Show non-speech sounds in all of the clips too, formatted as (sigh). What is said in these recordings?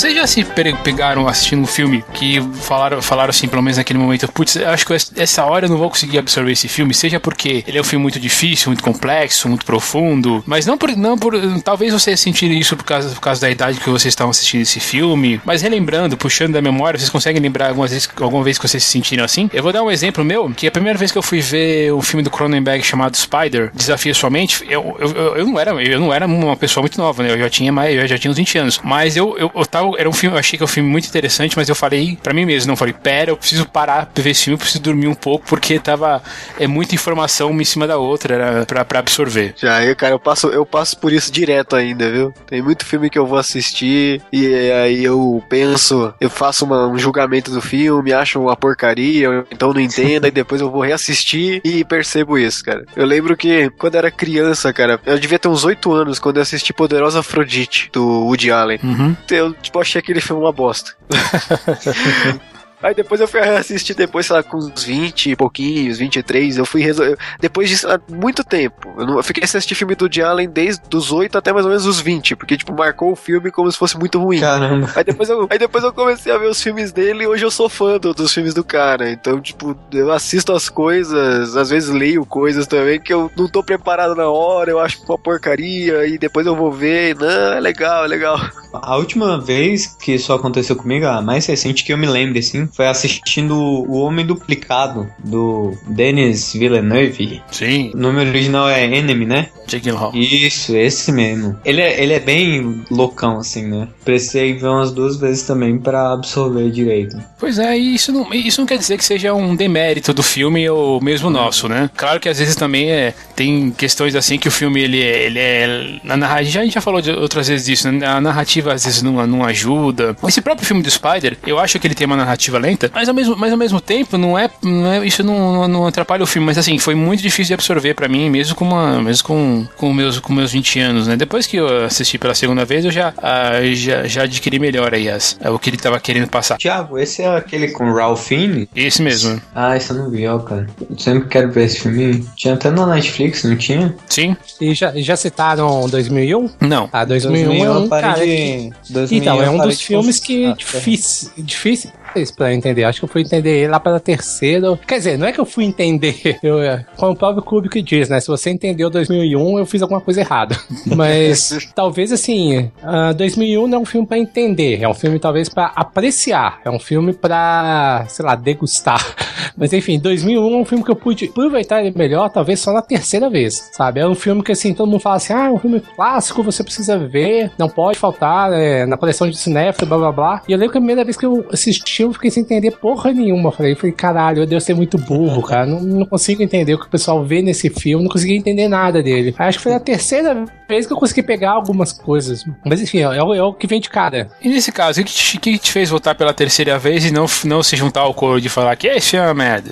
Vocês já se pegaram assistindo um filme que falaram, falaram assim, pelo menos naquele momento, putz, acho que essa hora eu não vou conseguir absorver esse filme, seja porque ele é um filme muito difícil, muito complexo, muito profundo, mas não por. Não por talvez vocês sentirem isso por causa, por causa da idade que vocês estavam assistindo esse filme, mas relembrando, puxando da memória, vocês conseguem lembrar algumas vezes, alguma vez que vocês se sentiram assim? Eu vou dar um exemplo meu, que a primeira vez que eu fui ver um filme do Cronenberg chamado Spider, Desafia Sua Mente, eu, eu, eu, eu não era eu não era uma pessoa muito nova, né? Eu já tinha mais, eu já tinha uns 20 anos, mas eu, eu, eu tava era um filme, eu achei que é um filme muito interessante, mas eu falei para mim mesmo, não falei, pera, eu preciso parar pra ver esse filme, eu preciso dormir um pouco, porque tava é muita informação uma em cima da outra, era pra, pra absorver. Já, eu, cara, eu passo, eu passo por isso direto ainda, viu? Tem muito filme que eu vou assistir e aí eu penso, eu faço uma, um julgamento do filme, acho uma porcaria, então não entendo, e depois eu vou reassistir e percebo isso, cara. Eu lembro que quando era criança, cara, eu devia ter uns 8 anos quando eu assisti Poderosa Afrodite, do Woody Allen. Uhum. Eu, tipo, achei aquele filme uma bosta. (laughs) Aí depois eu fui assistir depois, sei lá, com uns 20 e pouquinhos, 23, eu fui resolver. Depois disso, há muito tempo. Eu, não, eu fiquei assistindo filme do Woody Allen desde os 8 até mais ou menos os 20, porque, tipo, marcou o filme como se fosse muito ruim. Caramba. Aí depois eu, aí depois eu comecei a ver os filmes dele e hoje eu sou fã do, dos filmes do cara. Então, tipo, eu assisto as coisas, às vezes leio coisas também que eu não tô preparado na hora, eu acho uma porcaria, e depois eu vou ver, não, é legal, é legal. A última vez que isso aconteceu comigo, a mais recente que eu me lembro, assim, foi assistindo O Homem Duplicado, do Denis Villeneuve. Sim. O nome original é Enemy, né? Jake Hall. Isso, esse mesmo. Ele é, ele é bem loucão, assim, né? Precisei ver umas duas vezes também para absorver direito. Pois é, e isso não, isso não quer dizer que seja um demérito do filme ou mesmo nosso, né? Claro que às vezes também é, tem questões assim que o filme ele é, ele é na narrativa, a gente já falou outras vezes disso, né? A narrativa às vezes não, não ajuda. Esse próprio filme do Spider, eu acho que ele tem uma narrativa lenta, mas ao mesmo, mas ao mesmo tempo não é, não é isso não, não atrapalha o filme, mas assim, foi muito difícil de absorver para mim, mesmo com uma, mesmo com, com meus com meus 20 anos, né? Depois que eu assisti pela segunda vez, eu já ah, já, já adquiri melhor aí as, o que ele tava querendo passar. Tiago, esse é aquele com Ralph Fiennes? Esse mesmo. Ah, esse eu não vi, ó, cara. Eu sempre quero ver esse filme. Tinha até na Netflix, não tinha? Sim. E já, já citaram 2001? Não. Ah, 2001, é um eu parei cara de... que... 2001 Então, é um dos filmes que Ah, é difícil, pra entender. Acho que eu fui entender ele lá pela terceira. Quer dizer, não é que eu fui entender. (laughs) Eu, é, como o próprio Kubrick diz, né? Se você entendeu 2001, eu fiz alguma coisa errada. (laughs) Mas talvez assim, ah, 2001 não é um filme pra entender. É um filme talvez pra apreciar. É um filme pra, sei lá, degustar. (laughs) Mas enfim, 2001 é um filme que eu pude aproveitar ele melhor, talvez só na terceira vez, sabe? É um filme que assim, todo mundo fala assim: ah, é um filme clássico, você precisa ver, não pode faltar é, na coleção de cinéfilo, blá blá blá. E eu lembro que a primeira vez que eu assisti, eu fiquei sem entender porra nenhuma. Falei, falei caralho, eu devo ser muito burro, cara. Não, não consigo entender o que o pessoal vê nesse filme, não consegui entender nada dele. Acho que foi a terceira vez que eu consegui pegar algumas coisas. Mas enfim, é, o- é o que vem de cara. E nesse caso, o que te, que te fez voltar pela terceira vez e não, não se juntar ao coro de falar que esse é uma merda?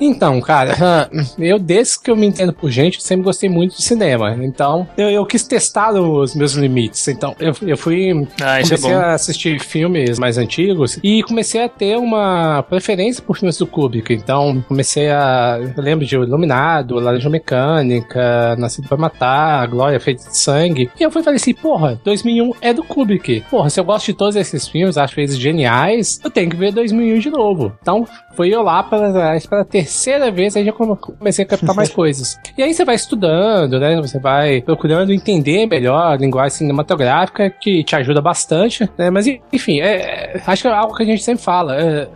Então, cara, (laughs) eu desde que eu me entendo por gente, sempre gostei muito de cinema. Então, eu, eu quis testar os meus limites. Então, eu, eu fui. Ah, é comecei bom. a assistir filmes mais antigos e comecei a ter uma preferência por filmes do Kubrick. Então, comecei a. Eu lembro de Iluminado, Laranja Mecânica, Nascido pra Matar, Glória Feita de Sangue. E eu fui falei assim: porra, 2001 é do Kubrick. Porra, se eu gosto de todos esses filmes, acho eles geniais, eu tenho que ver 2001 de novo. Então, foi eu lá pela, pela terceira vez, aí já come- comecei a captar mais (laughs) coisas. E aí você vai estudando, né? Você vai procurando entender melhor a linguagem cinematográfica, que te ajuda bastante, né? Mas enfim, é, acho que é algo que a gente sempre fala. É,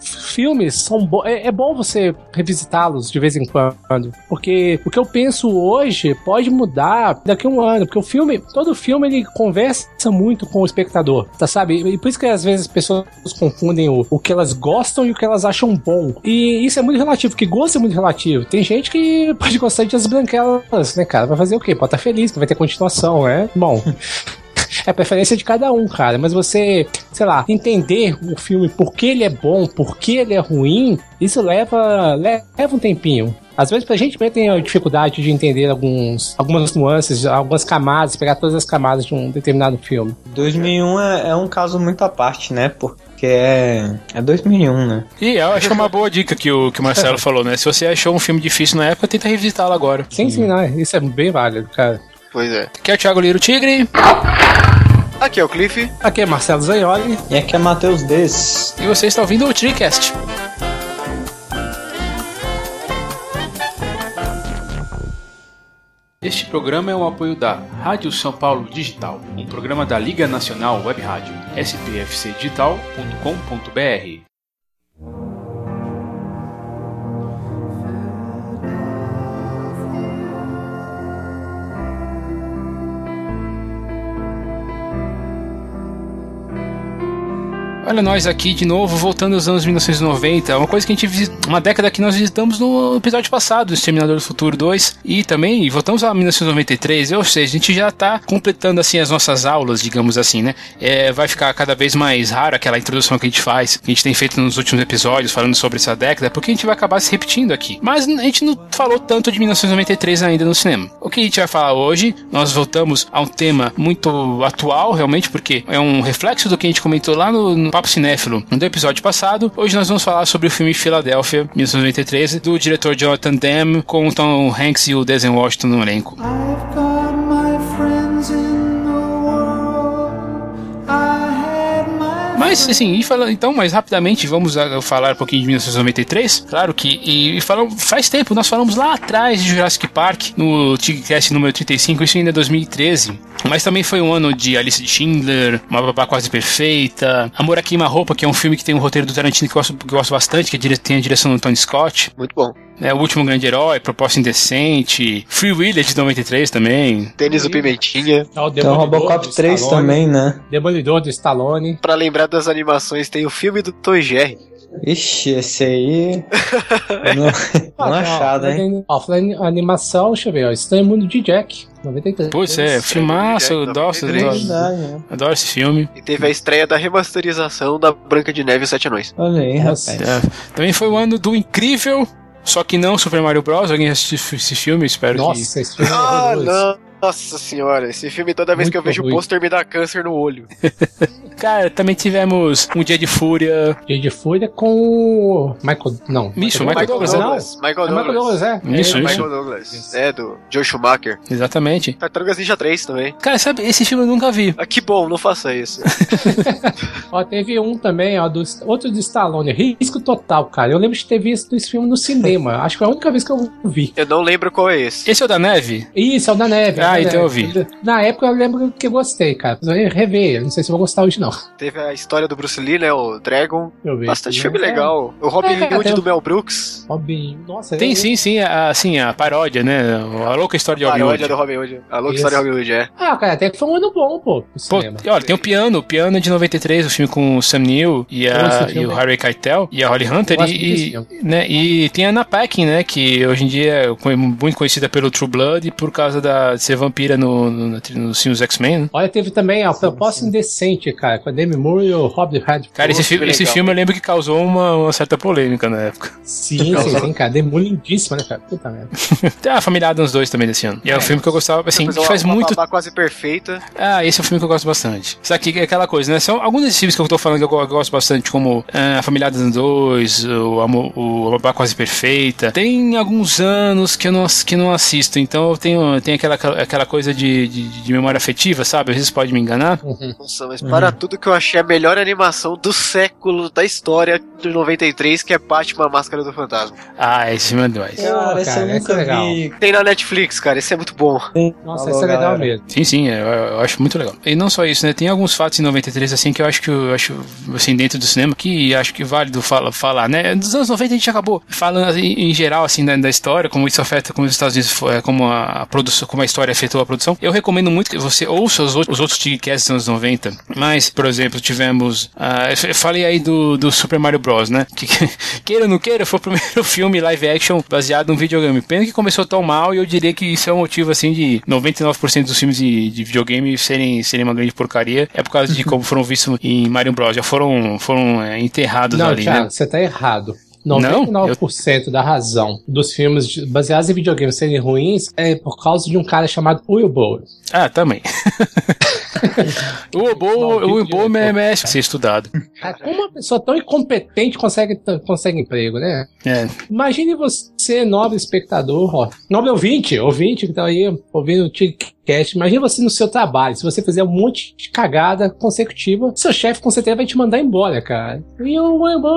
filmes são bo é, é bom você revisitá-los de vez em quando, porque o que eu penso hoje pode mudar daqui a um ano, porque o filme, todo filme ele conversa muito com o espectador, tá sabe? E por isso que às vezes as pessoas confundem o, o que elas gostam e o que elas acham bom. E isso é muito relativo, porque gosto é muito relativo. Tem gente que pode gostar de As Branquelas, né, cara? Vai fazer o quê? Pode estar feliz que vai ter continuação, né? Bom. (laughs) É a preferência de cada um, cara. Mas você, sei lá, entender o filme, por que ele é bom, por que ele é ruim, isso leva, leva um tempinho. Às vezes pra gente mesmo tem a dificuldade de entender alguns, algumas nuances, algumas camadas, pegar todas as camadas de um determinado filme. 2001 é, é um caso muito à parte, né? Porque porque é, é 2001, né? E eu acho que é uma boa dica que o, que o Marcelo (laughs) falou, né? Se você achou um filme difícil na época, tenta revisitá-lo agora. Sim, sim, não, isso é bem válido, cara. Pois é. Aqui é o Thiago Liro Tigre. Aqui é o Cliff. Aqui é Marcelo Zaioli. E aqui é Matheus Des. E você está ouvindo o TriCast. Este programa é um apoio da Rádio São Paulo Digital, um programa da Liga Nacional Web Rádio, spfcdigital.com.br. Olha nós aqui de novo, voltando aos anos 1990. Uma coisa que a gente visita, uma década que nós visitamos no episódio passado, o Exterminador do Futuro 2, e também voltamos a 1993, ou seja, a gente já está completando assim as nossas aulas, digamos assim, né? É, vai ficar cada vez mais raro aquela introdução que a gente faz, que a gente tem feito nos últimos episódios falando sobre essa década, porque a gente vai acabar se repetindo aqui. Mas a gente não falou tanto de 1993 ainda no cinema. O que a gente vai falar hoje, nós voltamos a um tema muito atual, realmente, porque é um reflexo do que a gente comentou lá no, no Papo Cinéfilo no episódio passado. Hoje nós vamos falar sobre o filme Filadélfia, 1993, do diretor Jonathan Demme, com o Tom Hanks e o Denzel Washington no elenco. Mas, assim, e falando, então, mais rapidamente, vamos a- falar um pouquinho de 1993. Claro que, e, e falamos, faz tempo, nós falamos lá atrás de Jurassic Park, no Tigcast número 35, isso ainda é 2013. Mas também foi um ano de Alice de Schindler, Uma Babá Quase Perfeita, Amor a Queima-Roupa, que é um filme que tem um roteiro do Tarantino que eu gosto, que eu gosto bastante, que é dire- tem a direção do Tony Scott. Muito bom. É, o Último Grande Herói, Proposta Indecente, Free Willy de 93 também. Tênis do Pimentinha. É o Tem o Demolidor Robocop do 3 Stallone. também, né? Demolidor do Stallone. Pra lembrar das animações, tem o filme do Tom Jerry. Ixi, esse aí. não, Ah, (laughs) (laughs) não achado, hein? Ó, falando animação, deixa eu ver, ó. Estranho Mundo de Jack, 93. Pois é, filmaço, eu adoro, 93. adoro, Verdade, né? adoro esse filme. E teve a estreia da remasterização da Branca de Neve e Sete Anões. Olha aí, rapaz. É, também foi o ano do incrível, só que não Super Mario Bros. Alguém assistiu esse filme? Espero que. Nossa, esse filme é Ah, horroroso. Não. Nossa senhora, esse filme toda vez que eu Muito vejo o pôster me dá câncer no olho. (laughs) Cara, também tivemos Um Dia de Fúria. Dia de Fúria com o Michael. Não. Isso, Michael Michael Douglas, não. Douglas. Michael É Michael Douglas. Douglas, é. Isso, é, isso. Michael Douglas. É, do Joe Schumacher. Exatamente. Tartarugas Ninja 3 também. Cara, sabe, esse filme eu nunca vi. Ah, que bom, não faça isso. (laughs) Ó, teve um também, ó, do, outro do Stallone, Risco Total, cara. Eu lembro de ter visto esse filme no cinema. Acho que foi a única vez que eu vi. Eu não lembro qual é esse. Esse é o da neve? Isso, é o da neve. é o Ah, então eu vi. Na época eu lembro que eu gostei, cara. Eu rever, não sei se eu vou gostar hoje, não. Teve a história do Bruce Lee, né? O Dragon. Eu vi. Bastante Né? filme É, legal. O Robin É, Hood do Mel Brooks. Robin. Nossa, Tem eu- sim, sim, a, assim, a paródia, né? A louca história de Robin Paródia Hood. do Robin Hood. A louca história do Robin Hood, é. Ah, cara, até que foi um ano bom, pô, Pô, olha, tem o piano, o piano é de 93, o filme com o Sam Neill e, a, e o. Harry Keitel e a Holly Hunter. E, e, né, e tem a Anna Paquin, né? Que hoje em dia é muito conhecida pelo True Blood e por causa da, de ser vampira no, no, no, nos filmes X-Men. né? Olha, teve também a Proposta Indecente, cara, com a Demi Moore e o Rob Redford. Cara, esse, fi- que esse filme eu lembro que causou uma, uma certa polêmica na época. Sim, sim, sim, cara. Demi Moore lindíssima, né, cara? Puta merda. (laughs) Tem a Família Adams 2 também desse ano. E é um filme que eu gostava, assim, que faz uma, muito Uma babá quase perfeita. Ah, esse é um filme que eu gosto bastante. Isso aqui é aquela coisa, né? São alguns desses filmes que eu tô falando que eu go- gosto bastante, como ah, A Família Adams 2, o Amor, o Babá Quase Perfeita. Tem alguns anos que eu não, que não assisto, então eu tenho, tenho aquela, aquela coisa de, de, de memória afetiva, sabe? Às vezes pode me enganar. Nossa, mas para tudo que eu achei a melhor animação do século, da história de 93, que é Batman Máscara do Fantasma. Ah, esse é demais. Cara, esse cara, eu esse nunca é legal. vi. Tem na Netflix, cara, esse é muito bom. Nossa, Falou, isso é legal galera. mesmo. Sim, sim, é, eu, eu acho muito legal. E não só isso, né? Tem alguns fatos em 93, assim, que eu acho que eu acho, assim, dentro do cinema, que acho que é válido fala, falar, né? Dos anos 90 a gente acabou falando assim, em geral, assim, da, da história, como isso afeta como os Estados Unidos, foi- como a produção, como a história afetou a produção. Eu recomendo muito que você ouça os, outros- os outros Tigcasts dos anos 90. Mas, por exemplo, tivemos. ah, eu falei aí do, do Super Mario Bros, né? Que, queira ou não queira, foi o primeiro (laughs) filme live action baseado num videogame. Pena que começou tão mal e eu diria que isso é o motivo, assim, de 99% dos filmes de, de videogame serem, serem uma grande porcaria. É por causa de como foram vistos em Mario Bros. Já foram, foram é, enterrados Não, ali, Thiago, né? você tá errado. Não, 99% da razão dos filmes baseados em videogames serem ruins é por causa de um cara chamado Will Bower. Ah, também. (laughs) O Obo, o Obo merece ser estudado. Cara, como uma pessoa tão incompetente consegue, consegue emprego, né? É. Imagine você, nobre espectador, ó, nobre ouvinte, ouvinte que tá aí ouvindo o Tigcast, imagine você no seu trabalho, se você fizer um monte de cagada consecutiva, seu chefe com certeza vai te mandar embora, cara. E o Embo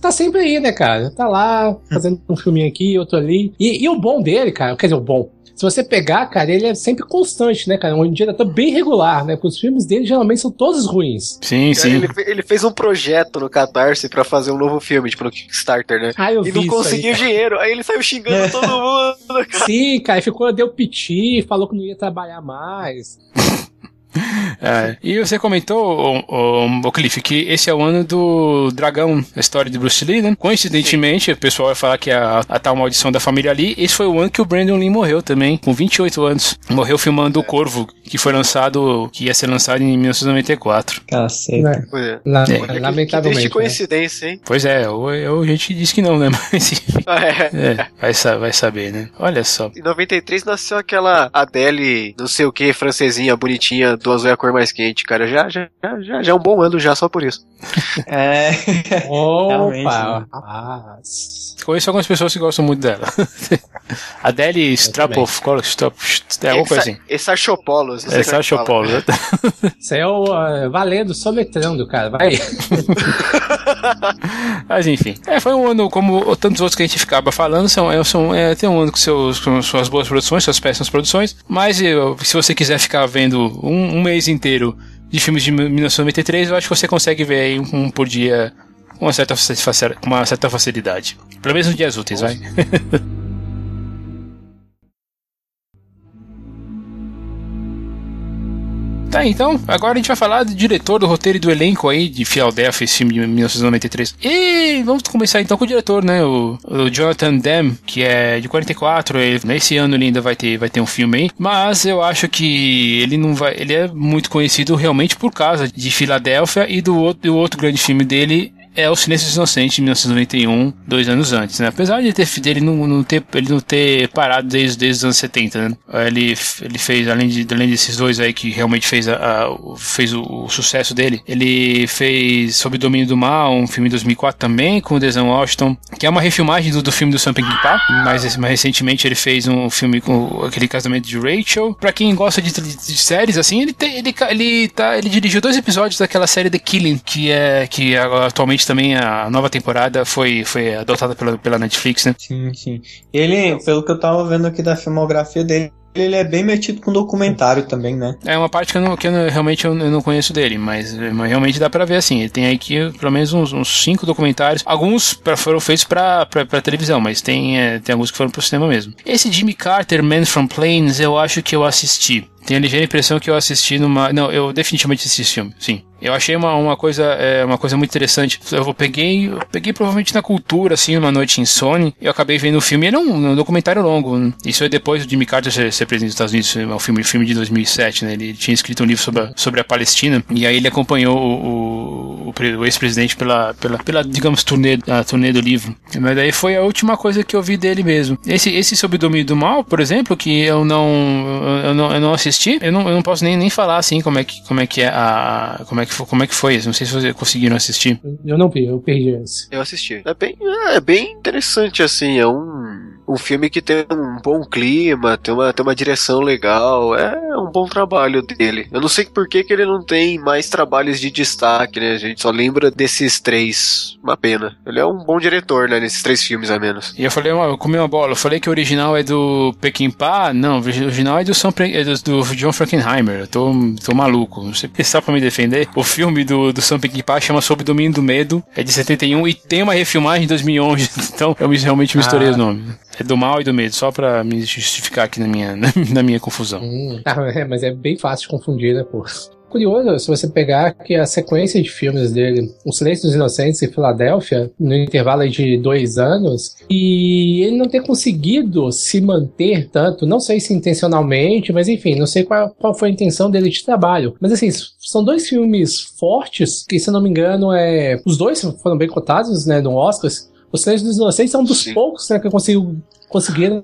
tá sempre aí, né, cara? Tá lá, fazendo um filminho aqui, outro ali. E, e o bom dele, cara, quer dizer, o bom, se você pegar, cara, ele é sempre constante, né, cara? Um diretor bem regular, né? Porque os filmes dele geralmente são todos ruins. Sim, sim. Ele, ele fez um projeto no Catarse pra fazer um novo filme, tipo no Kickstarter, né? Ah, eu E vi não aí, conseguiu cara. dinheiro. Aí ele saiu xingando (laughs) todo mundo. Sim, cara, ficou, deu piti, falou que não ia trabalhar mais. (laughs) É. E você comentou, o, o, Cliff, que esse é o ano do Dragão, a história de Bruce Lee, né? Coincidentemente, o pessoal vai falar que é a, a tal maldição da família Lee, esse foi o ano que o Brandon Lee morreu também, com 28 anos. Morreu filmando O Corvo, que foi lançado, que ia ser lançado em 1994. Cacete. Né? É. La- É. Que Lamentavelmente. triste né? coincidência, hein? Pois é, eu, eu, a gente disse que não, né? (laughs) Mas enfim, É. é, vai, vai saber, né? Olha só. Em 93 nasceu aquela Adele, não sei o que, francesinha, bonitinha, do azul é a cor mais quente, cara. Já, já, já, já, é um bom ano já, só por isso. É. (laughs) Opa! né? rapaz. Conheço algumas pessoas que gostam muito dela. (laughs) Adele Strapoff, Strap, é alguma coisa assim. Exarchopolos. não sei É. Paulo. né? (laughs) Isso aí é o uh, valendo, soletrando, cara. Vai. Mas enfim, é, foi um ano como tantos outros que a gente ficava falando, são, é, são, é, tem um ano com, seus, com suas boas produções, suas péssimas produções, mas eu, se você quiser ficar vendo um, um mês inteiro de filmes de 1993, eu acho que você consegue ver aí um, um por dia com uma certa, uma certa facilidade. Pelo menos nos dias úteis, vai. (laughs) Tá, então, agora a gente vai falar do diretor, do roteiro e do elenco aí de Philadelphia, esse filme de 1993. E vamos começar então com o diretor, né? O, o Jonathan Demme, que é de 44. Ele, nesse ano ele ainda vai ter, vai ter um filme aí. Mas eu acho que ele não vai. Ele é muito conhecido realmente por causa de Filadélfia e do outro, do outro grande filme dele, é o Silêncio dos Inocentes de 1991, dois anos antes, né? Apesar de ter, dele não, não ter, ele não ter parado desde, desde os anos 70, né? Ele, ele fez, além, de, além desses dois aí que realmente fez, a, a- fez o, o sucesso dele, ele fez Sob o Domínio do Mal, um filme em 2004 também, com o Denzel Washington, que é uma refilmagem do, do filme do Sam Peckinpah, mas mais recentemente ele fez um filme com aquele casamento de Rachel. Pra quem gosta de, de- de séries, assim, ele, ele, ele, tá, ele dirigiu dois episódios daquela série The Killing, que é que agora, atualmente também a nova temporada foi, foi adotada pela, pela Netflix, né? Sim, sim. Ele, pelo que eu tava vendo aqui da filmografia dele, ele é bem metido com documentário também, né? É uma parte que eu, não, que eu não- realmente eu, não conheço dele, mas, mas realmente dá pra ver assim. Ele tem aqui pelo menos uns, uns cinco documentários. Alguns pra- foram feitos pra televisão, mas tem, é, tem alguns que foram pro cinema mesmo. Esse Jimmy Carter, Man from Plains, eu acho que eu assisti. Tenho a ligeira impressão que eu assisti numa. Não, eu definitivamente assisti esse filme, sim. Eu achei uma, uma, coisa, é, uma coisa muito interessante. Eu peguei, eu peguei provavelmente na cultura, assim, uma noite em Sony, e eu acabei vendo o filme. Ele é um, um documentário longo. Isso é depois do Jimmy Carter ser, ser presidente dos Estados Unidos. É um filme, filme de 2007, né? Ele tinha escrito um livro sobre a, sobre a Palestina, e aí ele acompanhou o, o, o pre- o ex-presidente pela, pela, pela, digamos, turnê, a turnê do livro. Mas daí foi a última coisa que eu vi dele mesmo. Esse, esse Sob o Domínio do Mal, por exemplo, que eu não, eu não, eu não assisti, eu não, eu não posso nem, nem falar assim como é que, como é que é a. Como é que, fo- como é que foi isso. Não sei se vocês conseguiram assistir. Eu não vi, eu perdi esse. Eu assisti. É bem, é bem interessante, assim. É um, um filme que tem um bom clima, tem uma, tem uma direção legal. É um bom trabalho dele. Eu não sei por que, que ele não tem mais trabalhos de destaque, né? A gente só lembra desses três. Uma pena. Ele é um bom diretor, né? Nesses três filmes, a menos. E eu falei, uma, eu comi uma bola. Eu falei que o original é do Peckinpah. Não, o original é do, Sam, Pre- é do, do John Frankenheimer. Eu tô, tô maluco. Não sei se só pra me defender. O filme do, do Sam Peckinpah chama Sob o Domínio do Medo. É de 71 e tem uma refilmagem em 2011. (laughs) Então eu me- realmente misturei Ah. os nomes. É do mal e do medo, só pra me justificar aqui na minha, (laughs) na, minha confusão. Hum. Ah, é, mas é bem fácil de confundir, né, pô? Curioso, se você pegar que a sequência de filmes dele, O Silêncio dos Inocentes e Filadélfia, no intervalo de dois anos, e ele não ter conseguido se manter tanto, não sei se intencionalmente, mas enfim, não sei qual, qual foi a intenção dele de trabalho. Mas assim, são dois filmes fortes, que se eu não me engano, é. Os dois foram bem cotados, né, no Oscars. O Silêncio dos Inocentes é um dos Sim. poucos né, que conseguiu conseguiram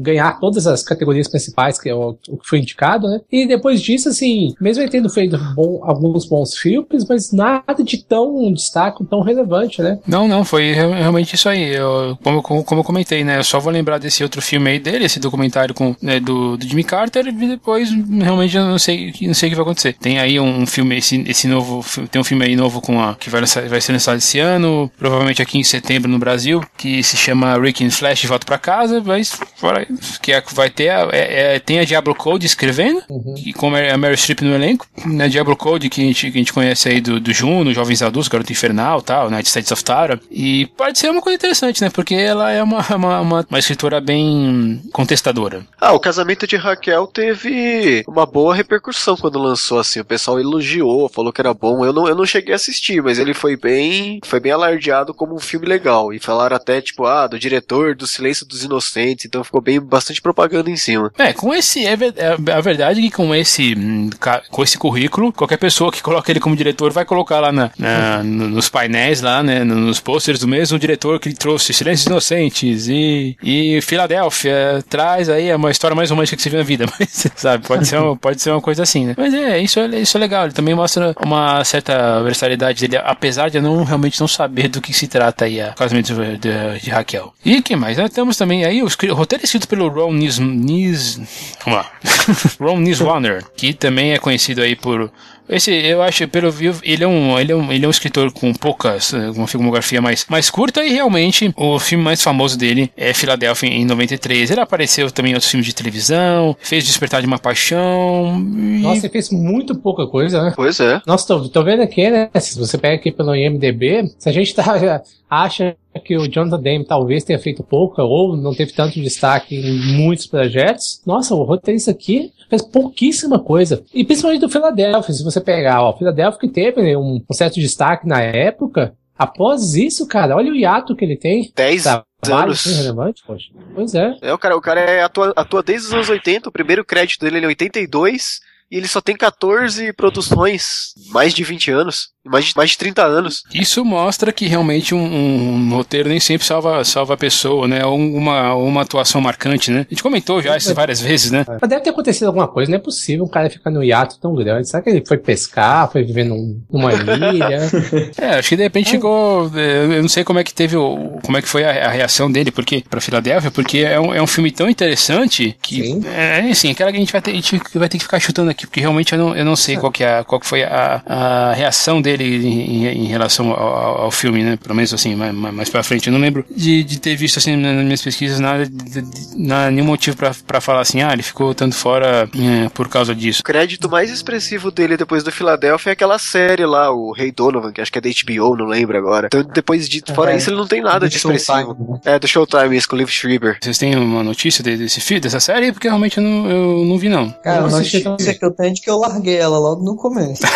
ganhar todas as categorias principais, que é o, o que foi indicado, né? E depois disso, assim, mesmo ele tendo feito bom- alguns bons filmes, mas nada de tão destaque, tão relevante, né? Não, não, foi re- realmente isso aí. Eu, como, como, eu comentei, né? Eu só vou lembrar desse outro filme aí dele, esse documentário com, né, do, do Jimmy Carter, e depois realmente eu não sei, não sei o que vai acontecer. Tem aí um filme, esse, esse novo, tem um filme aí novo com a, que vai, lançar- vai ser lançado esse ano, provavelmente aqui em setembro no Brasil, que se chama Rick and Flash Volta pra Casa, mas fora, que é, vai ter, a, é, é- tem a Diablo Code escrevendo, e como é a Meryl Streep no elenco, né, Diablo Code que a gente, que a gente conhece aí do, do Juno, Jovens Adultos, Garoto Infernal tal, Night States of Tara, e pode ser uma coisa interessante, né, porque ela é uma, uma, uma, uma escritora bem contestadora. Ah, o casamento de Raquel teve uma boa repercussão quando lançou, assim. O pessoal elogiou, falou que era bom. Eu não, eu não cheguei a assistir, mas ele foi bem. Foi bem alardeado como um filme legal. E falaram até, tipo, ah, do diretor do Silêncio dos Inocentes. Então ficou bem bastante propaganda em cima. É, com esse. É, é a verdade é que com esse, hum, com esse currículo, qualquer pessoa que coloca ele como diretor vai colocar lá na, na- no- nos painéis, lá, né? no- Nos posters do mesmo diretor que trouxe Silêncios Inocentes e, e Filadélfia. Traz aí é uma história mais romântica que você viu na vida. (laughs) Mas, sabe, pode ser, uma, pode ser uma coisa assim, né? Mas é, isso é, isso é legal. Ele também mostra uma certa versatilidade dele, apesar de eu não realmente não saber do que se trata aí a casamento de, de- de Raquel. E que mais? Nós temos também aí o, roteiro escrito pelo Ron Nis, Nis vamos lá, (laughs) Ron Niswaner, que também é conhecido aí por esse, eu acho, pelo vivo, ele é um, ele é um, ele é um escritor com poucas, eh, uma filmografia mais, mais curta e realmente o filme mais famoso dele é Filadélfia em 93. Ele apareceu também em outros filmes de televisão, fez Despertar de uma Paixão. e- Nossa, ele fez muito pouca coisa, né? Pois é. Nossa, tô, tô vendo aqui, né? Se você pega aqui pelo IMDB, se a gente tá, (laughs) acha que o Jonathan Demme talvez tenha feito pouca ou não teve tanto destaque em muitos projetos, nossa, o roteirista aqui fez pouquíssima coisa. E principalmente do Philadelphia, se você pegar, ó, Philadelphia que teve né, um, um certo destaque na época, após isso, cara, olha o hiato que ele tem. 10 Trabalho anos. relevante, poxa. Pois é. É, o cara, o cara é atua, atua desde os anos 80, o primeiro crédito dele é em 82, e ele só tem 14 produções, mais de 20 anos, mais de, mais de 30 anos. Isso mostra que realmente um, um roteiro nem sempre salva, salva a pessoa, né? Ou uma, uma atuação marcante, né? A gente comentou já isso várias vezes, né? Mas deve ter acontecido alguma coisa, não é possível um cara ficar no hiato tão grande. Será que ele foi pescar, foi viver num, numa (laughs) ilha? É, acho que de repente chegou. é, Eu não sei como é que teve o. como é que foi a, a reação dele porque, pra Filadélfia, porque é um, é um filme tão interessante que. Sim. É assim, aquela que a gente vai ter, a gente vai ter que ficar chutando aqui, porque realmente eu não, eu não sei qual que, é, qual que foi a, a reação dele em, em- em relação ao, ao- filme, né? Pelo menos assim, mais, mais pra frente. Eu não lembro de, de ter visto assim nas minhas pesquisas nada, de, de, nada nenhum motivo pra, pra falar assim, ah, ele ficou tanto fora é, por causa disso. O crédito mais expressivo dele depois do Philadelphia é aquela série lá, o Rei Donovan, que acho que é da HBO, não lembro agora. Então depois de, fora É, isso, ele não tem nada de expressivo. Showtime, né? É, do Showtime, isso, com o Liv Schreiber. Vocês têm uma notícia de- desse filme, dessa série? Porque realmente eu não, eu não vi, não. Cara, a Eu assisti notícia que eu é de que eu larguei ela logo no começo. (laughs)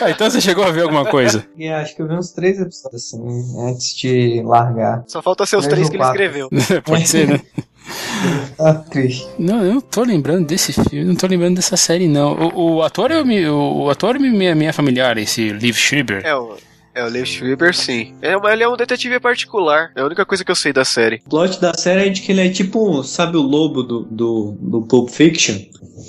Ah, então você chegou a ver alguma coisa. E acho que eu vi uns três episódios, assim, antes de largar. Só falta ser os Três que ele escreveu. (laughs) Pode ser, né? (laughs) Tá triste. Não, eu não tô lembrando desse filme, não tô lembrando dessa série, não. O, o ator é o, o ator me, me, me é familiar, esse Liv Schreiber. É, o, é o Liv Schreiber, sim. É, mas ele é um detetive particular. É a única coisa que eu sei da série. O plot da série é de que ele é tipo, sabe o lobo do, do, do Pulp Fiction?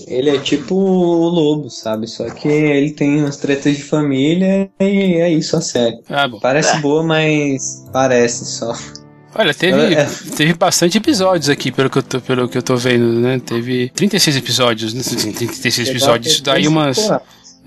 Ele é tipo o lobo, sabe? Só que ele tem umas tretas de família e é isso a série. Ah, bom. Parece boa, mas parece só. Olha, teve, É. teve bastante episódios aqui, pelo que, eu tô, pelo que eu tô vendo, né? Teve 36 episódios, né? Sim, 36 episódios. Isso daí umas.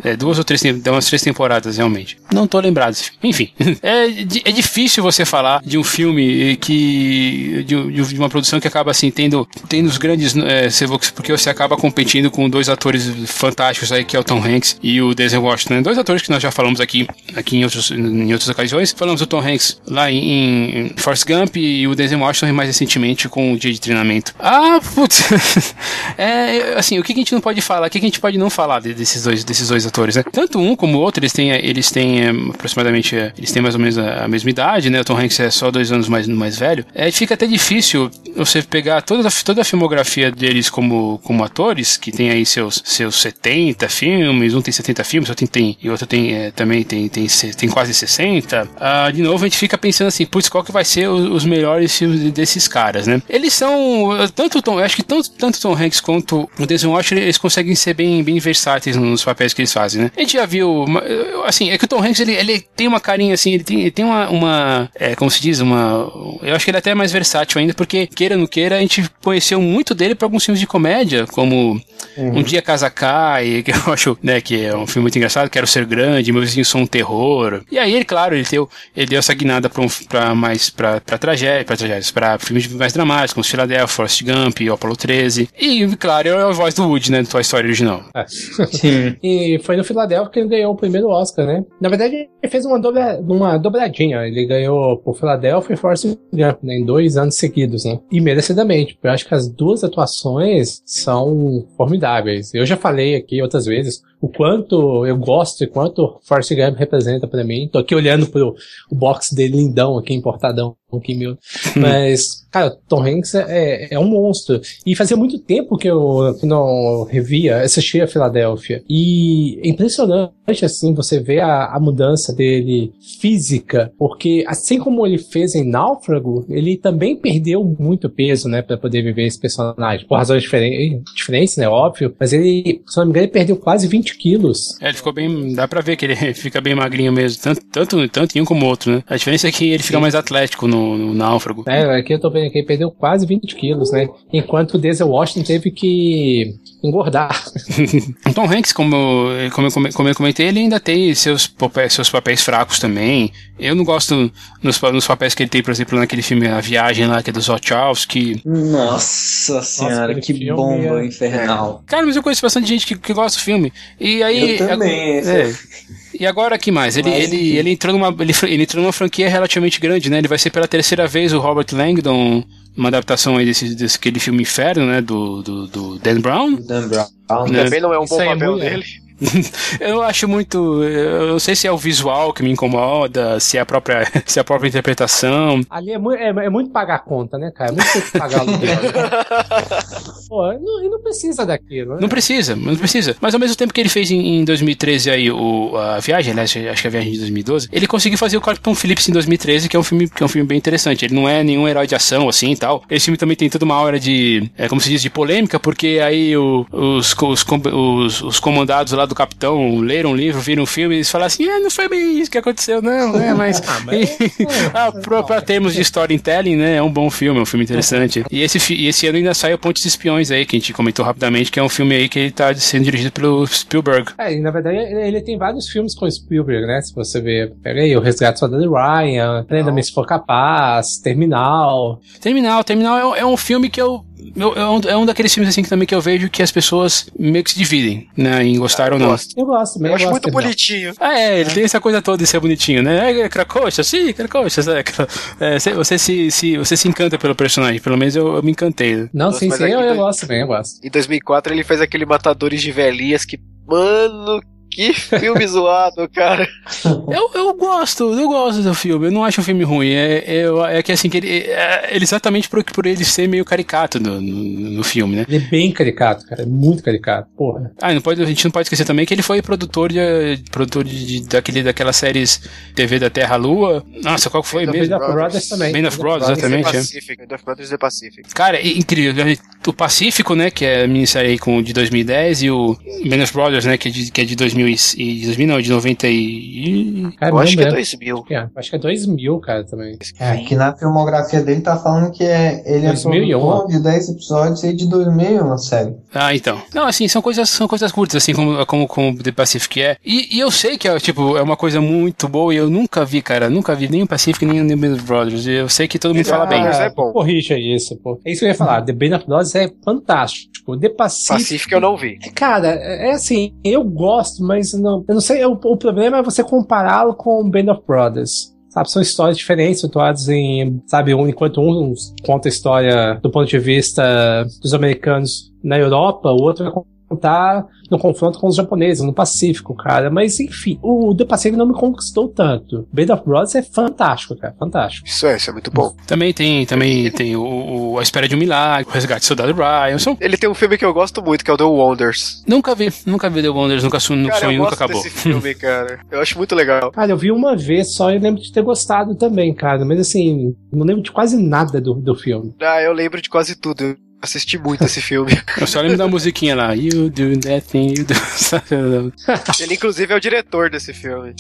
É, duas ou três, umas três temporadas, realmente. Não tô lembrado. Enfim, (laughs) é, é difícil você falar de um filme que. de, de- uma produção que acaba assim, tendo, tendo os grandes. É, porque você acaba competindo com dois atores fantásticos aí, que é o Tom Hanks e o Denzel Washington. Dois atores que nós já falamos aqui, aqui em, outros, em outras ocasiões. Falamos do Tom Hanks lá em, em Forrest Gump e o Denzel Washington mais recentemente com o Dia de Treinamento. Ah, putz. (laughs) é, assim, o que, que a gente não pode falar? O que, que a gente pode não falar de- desses dois, desses dois atores, né? Tanto um como o outro, eles têm, eles têm é, aproximadamente, é, eles têm mais ou menos a, a mesma idade, né? O Tom Hanks é só dois anos mais, mais velho. É, fica até difícil você pegar toda toda a filmografia deles como, como atores, que tem aí seus, seus 70 filmes, um tem 70 filmes, outro tem, e outro tem, é, também tem, tem, tem quase 60. Ah, de novo, a gente fica pensando assim, putz, qual que vai ser os, os melhores filmes desses caras, né? Eles são, tanto Tom, acho que tanto, tanto Tom Hanks quanto o Denzel Washington, eles conseguem ser bem, bem versáteis nos papéis que eles fazem, né? A gente já viu, assim, é que o Tom Hanks, ele, ele tem uma carinha assim, ele tem, ele tem uma, uma é, como se diz, uma, eu acho que ele é até mais versátil ainda, porque, queira ou não queira, a gente conheceu muito dele para alguns filmes de comédia, como uhum. Um Dia Casa Cai, (laughs) que eu acho, né, que é um filme muito engraçado, Quero Ser Grande, Meu Vizinho Sou um Terror. E aí, ele, claro, ele deu, ele deu essa guinada pra, um, pra mais, pra, pra tragédia, pra tragédias, pra filmes mais dramáticos, como Philadelphia, Forrest Gump, Apollo 13. E, claro, é a voz do Woody, né, da Toy Story original. É. Sim. (laughs) e foi no Philadelphia que ele ganhou o primeiro Oscar, né? Na verdade, ele fez uma, dobra, uma dobradinha. Ele ganhou por Philadelphia e Forrest Gump, né, em dois anos seguidos, né? E merecidamente, porque eu acho que as duas atuações são formidáveis. Eu já falei aqui outras vezes o quanto eu gosto e quanto Force Gump representa para mim. Tô aqui olhando pro o box dele lindão aqui, importadão aqui meu. Mas, cara, Tom Hanks é, é um monstro. E fazia muito tempo que eu que não revia, assistia a Filadélfia. E é impressionante, assim, você ver a, a mudança dele física, porque assim como ele fez em Náufrago, ele também perdeu muito peso, né, para poder viver esse personagem. Por razões diferentes, diferentes, né, óbvio. Mas ele, se não me engano, ele perdeu quase 20 quilos. É, ele ficou bem, dá pra ver que ele (laughs) fica bem magrinho mesmo, tanto, tanto, tanto em um como outro, né. A diferença é que ele fica mais atlético no no, náufrago. É, aqui eu tô vendo que ele perdeu quase 20 quilos, né? Enquanto o Denzel Washington teve que engordar. o (laughs) Tom Hanks, como, como, como eu comentei, ele ainda tem seus papéis, seus papéis fracos também. Eu não gosto nos, nos papéis que ele tem, por exemplo, naquele filme A Viagem lá, que é dos Wachowski. Nossa senhora, Nossa, que bomba é... infernal. Cara, mas eu conheço bastante gente que, que gosta do filme. E aí. Eu também. É, e agora que mais? Ele, ele, ele, entrou numa, ele, ele entrou numa franquia relativamente grande, né? Ele vai ser pela terceira vez o Robert Langdon, uma adaptação aí desse, desse aquele filme Inferno, né? Do, do, do Dan Brown. Dan Brown. Né? Também não é um bom é papel é dele. (laughs) eu acho muito. Eu não sei se é o visual que me incomoda, se é a própria, (laughs) se é a própria interpretação. Ali é muito, é, é muito pagar a conta, né, cara? É muito pagar aluguel. Né? (laughs) Pô, não, não precisa daquilo. Né? Não precisa, não precisa. Mas ao mesmo tempo que ele fez em, em 2013 aí o, a viagem, né? Acho que é a viagem de 2012, ele conseguiu fazer o Capitão Phillips em 2013, que é um filme, que é um filme bem interessante. Ele não é nenhum herói de ação assim e tal. Esse filme também tem toda uma hora de, é, como se diz, de polêmica, porque aí o, os, os, os, os comandados lá do capitão leram um livro, viram um filme e falam assim: ah, não foi bem isso que aconteceu, não, né? (laughs) Mas. ah, mas... (laughs) ah, pra, pra termos de storytelling, né? É um bom filme, é um filme interessante. (laughs) E esse, e esse ano ainda saiu Pontes Espiões aí, que a gente comentou rapidamente, que é um filme aí que ele tá sendo dirigido pelo Spielberg. É, e na verdade ele tem vários filmes com Spielberg, né? Se você ver, pega aí, O Resgate Soldado Ryan, Prenda-me se for capaz, Terminal. Terminal, Terminal é, é um filme que eu eu, é, um, é um daqueles filmes assim que também que eu vejo que as pessoas meio que se dividem, né? Em gostar ah, ou não. Gosto. Eu gosto, eu, eu acho muito bonitinho. Ah, é, ele tem essa coisa toda de ser bonitinho, né? É, cracoxa, sim, cracoxa. É, você, você, se, se, você se encanta pelo personagem, pelo menos eu, eu me encantei. Não, sim, sim, eu, eu gosto também, eu gosto. Em 2004 ele fez aquele Matadores de Velhinhas que, mano, que filme zoado, cara. (laughs) Eu, eu gosto, eu gosto do filme. Eu não acho um filme ruim. É, é, é que assim, que ele, é, ele exatamente por, por ele ser meio caricato no, no, no, filme, né? Ele é bem caricato, cara. É muito caricato. Porra. Ah, não pode, a gente não pode esquecer também que ele foi produtor de, produtor de, de daquele, daquelas séries TV da Terra Lua. Nossa, qual foi mesmo? Band of Brothers também. Band of Brothers, exatamente. Pacific, Band of Brothers The Pacific. Cara, incrível. O Pacífico, né, que é a minissérie com, de 2010, e o Band of Brothers, né, que é de, que é de 2000 e 2000 não, de 90 e... Cara, eu acho que é 2000. É, acho que é 2000, cara, também. É, aqui na filmografia dele tá falando que é, ele 2001. é produtor de 10 episódios e de 2001 na série. Ah, então. Não, assim, são coisas, são coisas curtas, assim, como, como, como The Pacific é. E, e eu sei que é, tipo, é uma coisa muito boa e eu nunca vi, cara, nunca vi nem o Pacific nem o The Band of Brothers. Eu sei que todo mundo fala bem. é bom. Corrija isso, pô. É isso que eu ia falar. The Band of Brothers é fantástico. The Pacific... Pacific eu não vi. Cara, é assim, eu gosto, mas não, eu não sei, eu, o problema é você compará-lo com Band of Brothers. Sabe, são histórias diferentes, situadas em, sabe, um, enquanto um conta a história do ponto de vista dos americanos na Europa, o outro vai tá no confronto com os japoneses, no Pacífico, cara. Mas enfim, o The Pacific não me conquistou tanto. Band of Brothers é fantástico, cara. Fantástico. Isso é, isso é muito bom. Também tem, também tem o, o A Espera de um Milagre, o Resgate do Soldado Ryan. São... Ele tem um filme que eu gosto muito, que é o The Wonders. Nunca vi, nunca vi The Wonders, nunca, su- Cara, sonho eu nunca acabou. desse filme, (laughs) cara. Eu acho muito legal. Cara, eu vi uma vez só e lembro de ter gostado também, cara. Mas assim, não lembro de quase nada do, do filme. Ah, eu lembro de quase tudo. Assisti muito esse filme. (laughs) Eu só lembro da musiquinha lá. You do that thing, you do. (laughs) Ele, inclusive, é o diretor desse filme.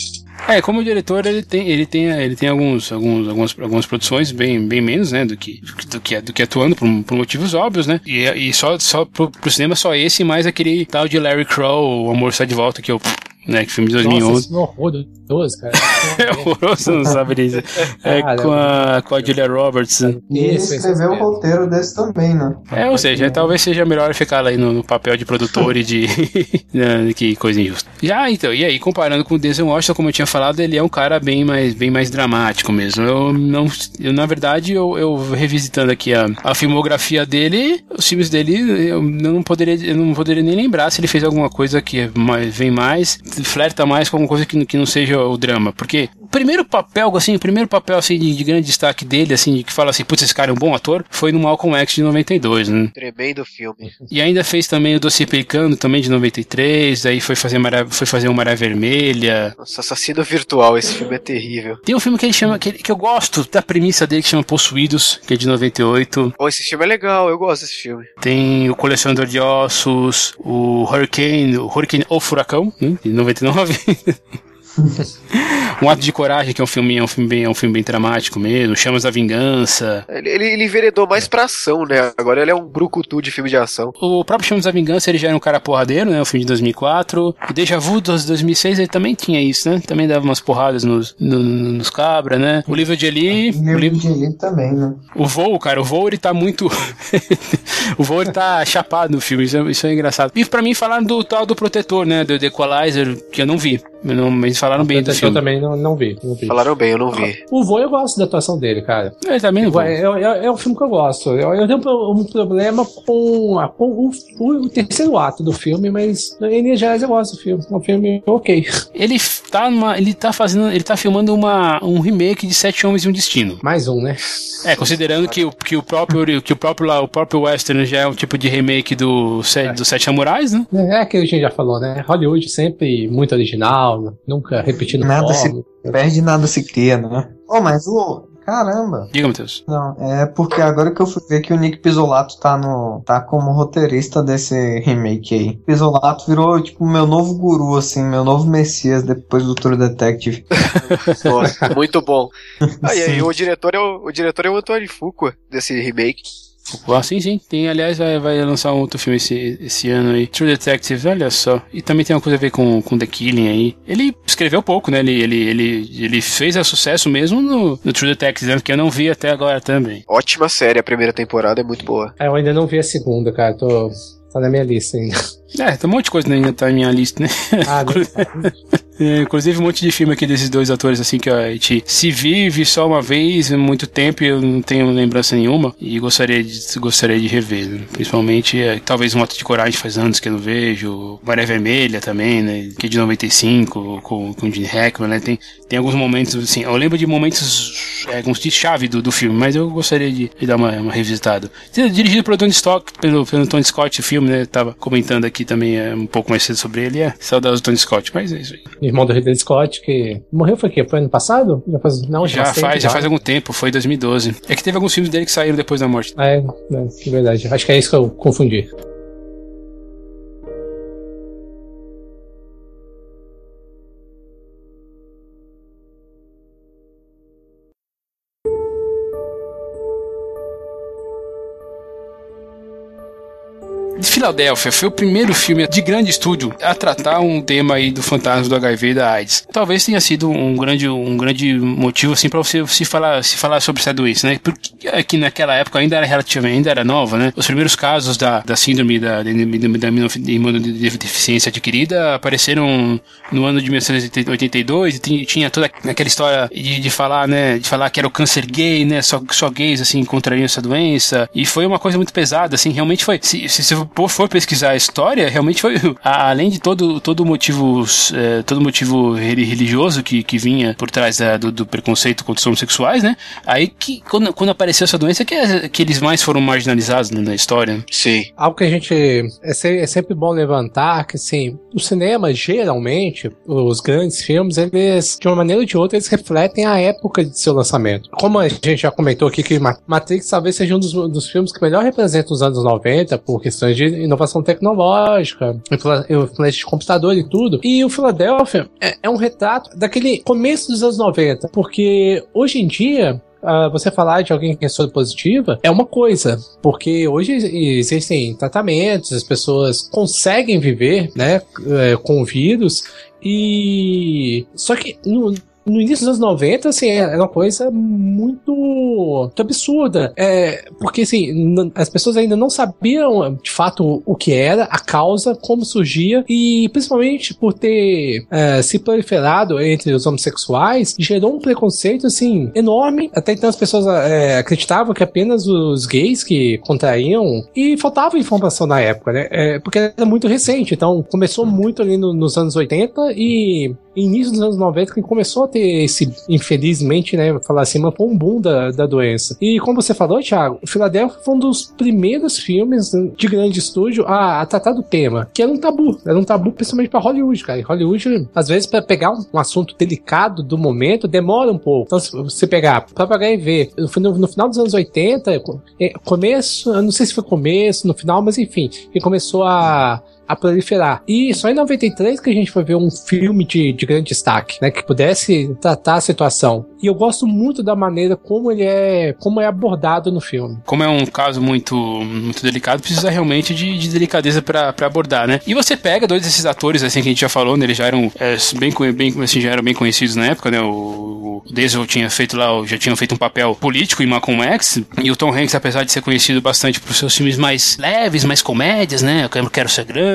É, como diretor, ele tem, ele tem, ele tem alguns, alguns, algumas, algumas produções bem, bem menos, né, do que, do que, do que atuando por, por motivos óbvios, né? E, e só, só pro, pro cinema só esse, mais aquele tal de Larry Crow, O Amor Está de Volta, que eu, né, que filme de Nossa, 2011. esse filme é horroroso, cara. (laughs) É horroroso, não sabe disso. (laughs) É Cara, com a, com a Julia Roberts. E ele Isso, escreveu o isso roteiro desse também, né? É, ou seja, talvez seja melhor ficar aí no, no papel de produtor e de. (laughs) né, que coisa injusta. Já, então, e aí, comparando com o Denzel Washington, como eu tinha falado, ele é um cara bem mais, bem mais dramático mesmo. Eu não. Eu, na verdade, eu, eu revisitando aqui a, a filmografia dele, os filmes dele, eu não poderia, eu não poderia nem lembrar se ele fez alguma coisa que é mais, vem mais, flerta mais com alguma coisa que, que não seja o drama. Porque primeiro papel, assim, o primeiro papel assim, de, de grande destaque dele, assim, que fala assim, putz, esse cara é um bom ator, foi no Malcolm X de 92, né? Tremendo filme. E ainda fez também o Doce Pelicano, também de 93, aí foi fazer, Maré, foi fazer o Maré Vermelha. Nossa, Assassino Virtual, esse filme é terrível. Tem um filme que ele chama, que, que eu gosto da premissa dele, que chama Possuídos, que é de 98. Pô, esse filme é legal, eu gosto desse filme. Tem o Colecionador de Ossos, o Hurricane, o Hurricane ou Furacão, né, de 99. (laughs) (laughs) um Ato de Coragem, que é um filme, é um filme bem, é um filme bem dramático mesmo. Chamas da Vingança. Ele, ele, ele enveredou mais pra ação, né? Agora ele é um brucutu de filme de ação. O próprio Chamas da Vingança, ele já era um cara porradeiro, né? O filme de 2004. O Deja Vu de 2006, ele também tinha isso, né? Também dava umas porradas nos, no- no- nos cabra, né? O livro de Eli... O, o livro, de Eli também, né? o voo, cara, o voo ele tá muito... (laughs) o voo ele tá chapado no filme, isso é, isso é engraçado. E pra mim falaram do tal do Protetor, né? Do The Equalizer, que eu não vi. Eu não, mas falaram bem do Eu filme. também não, não vi, não vi. Falaram bem, eu não vi. O Vô eu gosto da atuação dele, cara. Ele também não vou. É, é, é um filme que eu gosto. Eu, eu tenho um um problema com, a- com o, o terceiro ato do filme, mas em linhas gerais eu gosto do filme. É um filme ok. Ele tá numa, ele tá fazendo, ele tá filmando uma, um remake de Sete Homens e um Destino. Mais um, né? É, considerando que o, que o próprio que o próprio lá, o próprio western já é um tipo de remake do dos Sete Samurais, né? É aquilo que a gente já falou, né? Hollywood sempre muito original, nunca repetindo Nada se perde, nada se cria, né? Oh, mas o. Caramba! Diga, Matheus. Não, é porque agora que eu fui ver que o Nick Pisolato tá no. tá como roteirista desse remake aí. Pisolato virou, tipo, meu novo guru, assim, meu novo messias depois do True Detective. Nossa, (laughs) muito bom. Ah, e aí, o diretor é o, o diretor é o Antônio Fuqua desse remake. Ah, sim, sim. Tem, aliás, vai, vai lançar um outro filme esse, esse ano aí. True Detective, olha só. E também tem uma coisa a ver com, com The Killing aí. Ele escreveu pouco, né? Ele, ele, ele, ele fez a sucesso mesmo no, no True Detective, né? que eu não vi até agora também. Ótima série, a primeira temporada é muito boa. É, eu ainda não vi a segunda, cara. Tô, tá na minha lista ainda. É, tem um monte de coisa ainda tá na minha lista, né? Ah, (laughs) né? É, inclusive um monte de filme aqui desses dois atores, assim, que a gente se vive só uma vez, muito tempo, e eu não tenho lembrança nenhuma, e gostaria de, gostaria de rever, né? Principalmente, é, talvez um ato de coragem faz anos que eu não vejo, Maré Vermelha também, né? Que é de 95, com, com o Gene Hackman, né? Tem, tem alguns momentos, assim, eu lembro de momentos, é, alguns de chave do, do filme, mas eu gostaria de, de dar uma, uma revisitada. Dirigido pelo Tony Scott, pelo, pelo Tony Scott, o filme, né? Eu tava comentando aqui também é, um pouco mais cedo sobre ele, é saudades do Tony Scott, mas é isso aí. Irmão do Ridley Scott, que morreu foi o quê? Foi ano passado? Já faz, não, Já faz faz, tempo, já faz algum tempo, foi 2012. É que teve alguns filmes dele que saíram depois da morte. É, é, é verdade. Acho que é isso que eu confundi. Filadélfia foi o primeiro filme de grande estúdio a tratar um tema aí do fantasma do HIV e da AIDS. Talvez tenha sido um grande, um grande motivo assim para você se falar, se falar sobre essa doença, né? Porque aqui naquela época ainda era relativamente, ainda era nova, né? Os primeiros casos da, da síndrome da, da, da imunodeficiência adquirida apareceram no ano de 1982 e tinha, toda aquela história de, de falar, né? De falar que era o câncer gay, né? Só, só gays assim contrariam essa doença e foi uma coisa muito pesada, assim, realmente foi. Se, se, se pô, for pesquisar a história, realmente foi, (laughs) a- além de todo todo motivo, é, todo motivo reli- religioso que, que vinha por trás da- do, do preconceito contra os homossexuais, né? Aí que, quando, quando apareceu essa doença, que, é- que eles mais foram marginalizados né, na história. Sim. Algo que a gente. É, se- é sempre bom levantar que, assim, o cinema, geralmente, os grandes filmes, eles, de uma maneira ou de outra, eles refletem a época de seu lançamento. Como a gente já comentou aqui que Ma- Matrix talvez seja um dos, dos filmes que melhor representa os anos 90 por questões de inovação tecnológica, influ- influência de computador e tudo. E o Philadelphia é, é um retrato daquele começo dos anos 90, porque hoje em dia você falar de alguém que é soro positiva é uma coisa, porque hoje existem tratamentos, as pessoas conseguem viver, né, eh, com o vírus e só que no, no início dos anos 90, assim, era uma coisa muito, muito absurda. É, porque, assim, as pessoas ainda não sabiam, de fato, o que era, a causa, como surgia, e principalmente por ter é, se proliferado entre os homossexuais, gerou um preconceito, assim, enorme. Até então as pessoas é, acreditavam que apenas os gays que contraíam, e faltava informação na época, né? É, porque era muito recente, então começou muito ali no- nos anos 80 e início dos anos 90 que começou a ter esse, infelizmente, né, falar assim, foi um boom da, da doença. E como você falou, Thiago, o Philadelphia foi um dos primeiros filmes de grande estúdio a, a tratar do tema, que era um tabu, era um tabu principalmente pra Hollywood, cara. E Hollywood, às vezes, pra pegar um, um assunto delicado do momento, demora um pouco. Então, se você pegar próprio HIV, no, no final dos anos 80, co- é, começo, não sei se foi começo, no final, mas enfim, que começou a a proliferar. E só em 93 que a gente foi ver um filme de, de grande destaque, né, que pudesse tratar a situação. E eu gosto muito da maneira como ele é, como é abordado no filme. Como é um caso muito, muito delicado, precisa realmente de, de delicadeza pra abordar, né? E você pega dois desses atores, assim, que a gente já falou, né? Eles já eram é, bem, bem, assim, já eram bem conhecidos na época, né? O, o Denzel tinha feito lá, já tinha feito um papel político em Malcolm X, e o Tom Hanks, apesar de ser conhecido bastante por seus filmes mais leves, mais comédias, né? Eu Quero Ser Grande,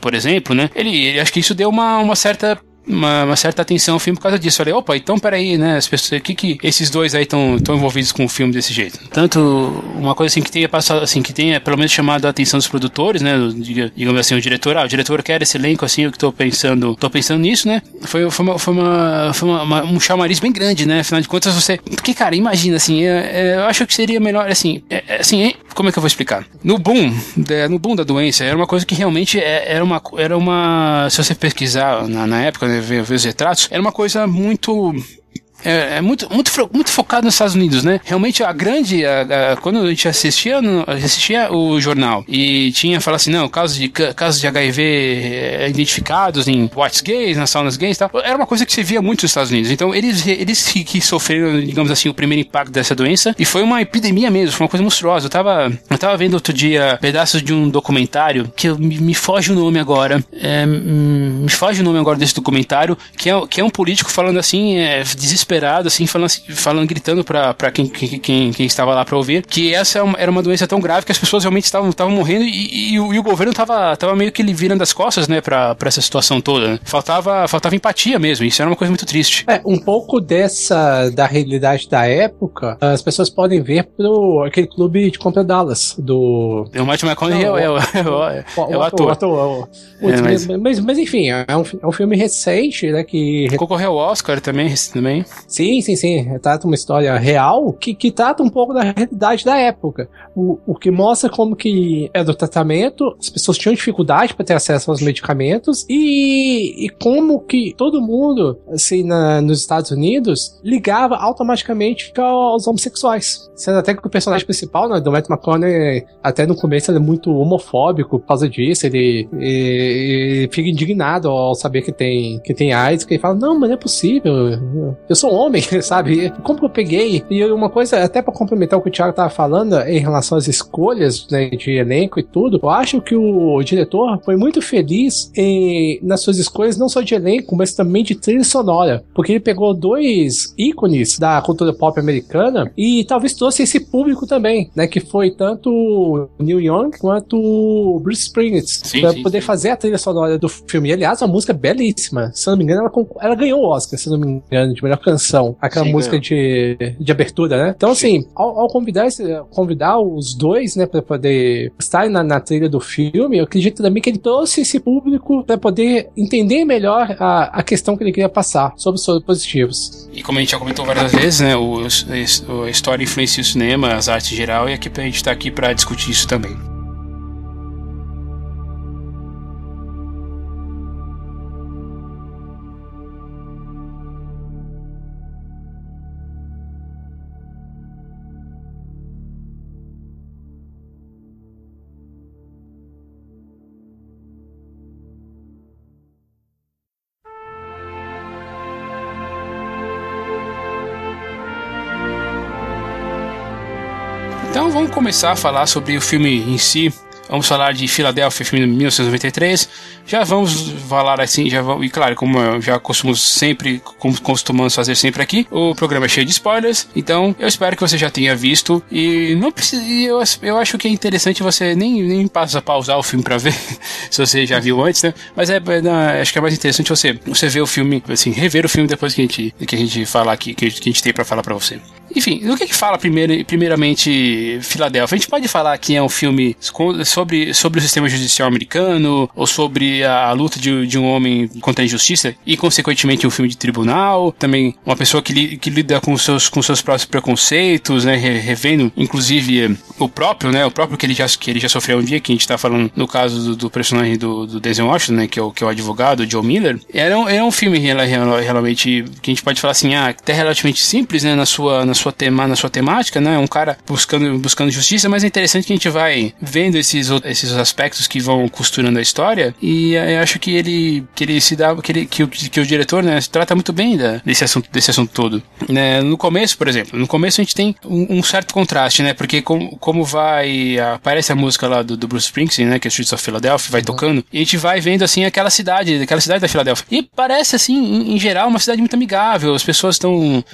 por exemplo, né? Ele, ele acho que isso deu uma, uma certa uma, uma certa atenção ao filme por causa disso. Falei, opa, então peraí, né? As pessoas, que que esses dois aí estão envolvidos com o filme desse jeito? Tanto uma coisa assim que tenha passado, assim, que tenha pelo menos chamado a atenção dos produtores, né? digamos assim, o diretor, ah, o diretor quer esse elenco assim, eu que tô pensando, tô pensando nisso, né? Foi, foi, uma, foi, uma, foi uma- um chamariz bem grande, né? Afinal de contas, você. Porque, cara, imagina assim, é- é, eu acho que seria melhor, assim, é- assim, como é que eu vou explicar? No boom, no boom da doença, era uma coisa que realmente era uma, era uma se você pesquisar na, na época, né, ver, ver os retratos, era uma coisa muito é, é muito, muito, muito focado nos Estados Unidos, né? Realmente a grande. a- a- quando a gente assistia, assistia o jornal e tinha falado assim, não, casos de, ca- casos de HIV é, identificados em boates gays, nas saunas gays e tal, era uma coisa que se via muito nos Estados Unidos. Então eles, eles que, sofreram, digamos assim, o primeiro impacto dessa doença e foi uma epidemia mesmo, foi uma coisa monstruosa. Eu tava, eu tava vendo outro dia pedaços de um documentário que me, me foge o nome agora, é, me foge o nome agora desse documentário, que é, que é um político falando assim, é, desesperado, assim, falando, falando gritando pra, pra quem, quem, quem, quem estava lá pra ouvir, que essa é era uma doença tão grave que as pessoas realmente estavam, estavam morrendo e, e o, e o governo tava, tava meio que ele virando as costas, né, pra, pra essa situação toda. né? Faltava, faltava empatia mesmo, isso era uma coisa muito triste. É, um pouco dessa da realidade da época, as pessoas podem ver pelo aquele clube de compra Dallas do O Matthew McConaughey é, é, o- é, o- é ator. É, mas- mas... Mas, enfim, é um, é um filme recente, né? Que Concorreu ao Oscar também, também. Sim, sim, sim. Retrata uma história real que, que trata um pouco da realidade da época. O, o que mostra como que era o tratamento, as pessoas tinham dificuldade para ter acesso aos medicamentos e, e como que todo mundo, assim, na, nos Estados Unidos, ligava automaticamente aos homossexuais. Sendo até que o personagem principal, né, do Matt McConaughey, até no começo ele é muito homofóbico por causa disso, ele, ele, ele fica indignado ao saber que tem, que tem AIDS, que ele fala, não, mas não é possível, eu sou homem, (laughs) sabe? Como que eu peguei? E uma coisa, até pra complementar o que o Thiago tava falando em relação às escolhas né, de elenco e tudo, eu acho que o diretor foi muito feliz em, nas suas escolhas, não só de elenco, mas também de trilha sonora, porque ele pegou dois ícones da cultura pop americana e talvez trouxe esse público também, né? Que foi tanto Neil Young quanto Bruce Springsteen, sim, poder sim. fazer a trilha sonora do filme. E, aliás, a música é belíssima. Se não me engano, ela, ela ganhou o Oscar, se não me engano, de melhor canção atenção. Aquela Sim, música de, de abertura, né? Então, assim, ao, ao convidar, esse- convidar os dois, né, pra poder estarem na, na trilha do filme, eu acredito também que ele trouxe esse público pra poder entender melhor a, a questão que ele queria passar sobre os positivos. E como a gente já comentou várias vezes, né, o, o- a história influencia o cinema, as artes em geral, e aqui a gente tá aqui pra discutir isso também. Começar a falar sobre o filme em si. Vamos falar de Filadélfia, filme de 1993. Já vamos falar assim, já vamos, e claro, como já costumamos sempre, como costumamos fazer sempre aqui, o programa é cheio de spoilers. Então eu espero que você já tenha visto e não precisa. Eu, eu acho que é interessante você nem nem passa a pausar o filme para ver (laughs) se você já viu antes, né? Mas é, é, acho que é mais interessante você você ver o filme, assim, rever o filme depois que a gente que a gente falar aqui, que a gente, tem para falar para você. Enfim, do que que fala primeiro, primeiramente Filadélfia? A gente pode falar que é um filme sobre, sobre o sistema judicial americano, ou sobre a, a luta de, de um homem contra a injustiça, e consequentemente um filme de tribunal, também uma pessoa que, li- que lida com seus, com seus próprios preconceitos, né, re- revendo, inclusive, eh, o próprio, né, o próprio que ele já, que ele já sofreu um dia, que a gente tá falando no caso do, do personagem do, do Denzel Washington, né, que é o, que é o advogado, o Joe Miller, era um, era um filme realmente, que a gente pode falar assim, ah, até relativamente simples, né, na sua, na sua, tema, na sua temática, né, um cara buscando, buscando justiça, mas é interessante que a gente vai vendo esses, ou- esses aspectos que vão costurando a história, e eh, eu acho que ele, que ele se dá, que, ele, que, o, que o diretor, né, se trata muito bem da, desse assunto, desse assunto todo. Né, no começo, por exemplo, no começo a gente tem um, um certo contraste, né, porque como, como vai, aparece a música lá do, do Bruce Springsteen, né, que é Streets of Philadelphia, vai tocando, e a gente vai vendo, assim, aquela cidade, aquela cidade da Filadélfia. E parece, assim, em, em geral, uma cidade muito amigável, as pessoas estão,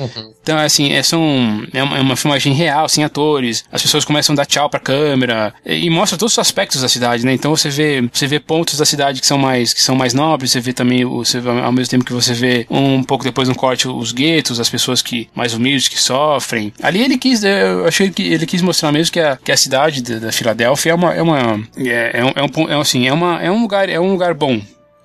então, assim, é, são, é uma, é uma filmagem real, sem atores, as pessoas começam a dar tchau pra câmera, e, e mostra todos os aspectos da cidade, né, então você vê, você vê pontos da cidade que são mais, que são mais nobres, você vê também, você ao mesmo tempo que você vê um pouco depois no corte os guetos, as pessoas que, mais humildes, que sofrem. Ali ele quis, eu achei que ele quis mostrar mesmo que a, que a cidade da, da Filadélfia é uma, é uma, é, é um, é um, é assim, é uma, é um lugar, é um lugar bom.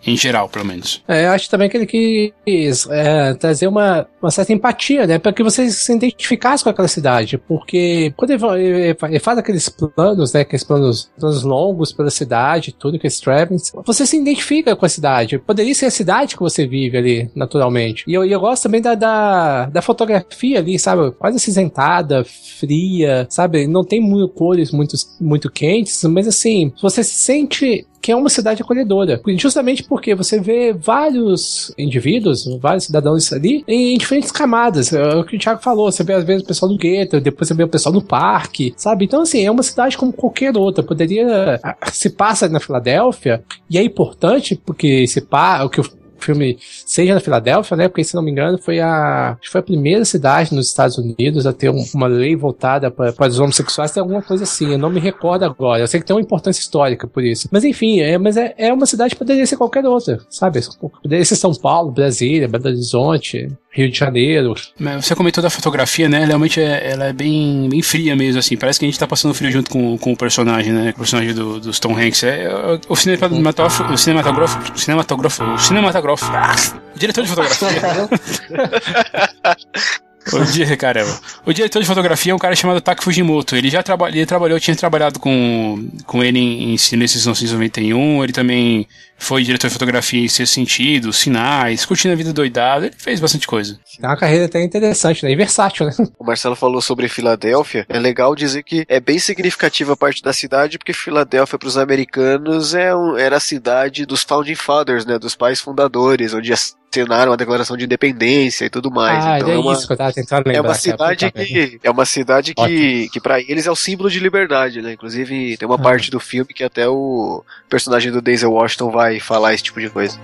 Em geral, pelo menos. É, eu acho também que ele quis é, trazer uma, uma certa empatia, né? Para que você se identificasse com aquela cidade. Porque quando ele, faz aqueles planos, né? Aqueles planos, planos longos pela cidade, tudo que trappings, você se identifica com a cidade. Poderia ser a cidade que você vive ali, naturalmente. E eu, eu gosto também da, da, da fotografia ali, sabe? Quase acinzentada, fria, sabe? Não tem mu- cores muito, muito quentes, mas assim, você se sente que é uma cidade acolhedora. Justamente porque você vê vários indivíduos, vários cidadãos ali, em diferentes camadas. É o que o Thiago falou, você vê às vezes o pessoal do gueto, depois você vê o pessoal do parque, sabe? Então, assim, é uma cidade como qualquer outra. Poderia. ah, Se passa na Filadélfia, e é importante porque se pá, o que o filme seja na Filadélfia, né? Porque se não me engano foi a foi a primeira cidade nos Estados Unidos a ter um- uma lei voltada para os homossexuais, tem alguma coisa assim. Eu não me recordo agora. Eu sei que tem uma importância histórica por isso. Mas enfim, é, mas é, é uma cidade que poderia ser qualquer outra, sabe? Poderia ser São Paulo, Brasília, Belo Horizonte, Rio de Janeiro. Você comentou da fotografia, né? Realmente é, ela é bem, bem fria mesmo, assim. Parece que a gente tá passando frio junto com, com o personagem, né? O personagem do, dos Tom Hanks. É, é, o cinematográfico, o cinematográfico, o cinematográfico, o ah, o diretor de fotografia. (laughs) O, di- caramba. o diretor de fotografia é um cara chamado Taki Fujimoto. Ele já traba ele trabalhou, tinha trabalhado com, com ele em, em Silêncio 1991. Ele também foi diretor de fotografia em Sexto Sentido, Sinais, Curtindo a Vida Doidada. Ele fez bastante coisa. É uma carreira até interessante, né? E versátil, né? O Marcelo falou sobre Filadélfia. É legal dizer que é bem significativa a parte da cidade, porque Filadélfia para os americanos é um- era a cidade dos founding fathers, né, dos pais fundadores, onde assinaram a Declaração de Independência e tudo mais. ah, então é, é uma, isso que eu tava tentando lembrar. é uma cara. cidade que é uma cidade que, Ótimo. que para eles é o símbolo de liberdade, né? Inclusive tem uma Ah. parte do filme que até o personagem do Denzel Washington vai falar esse tipo de coisa.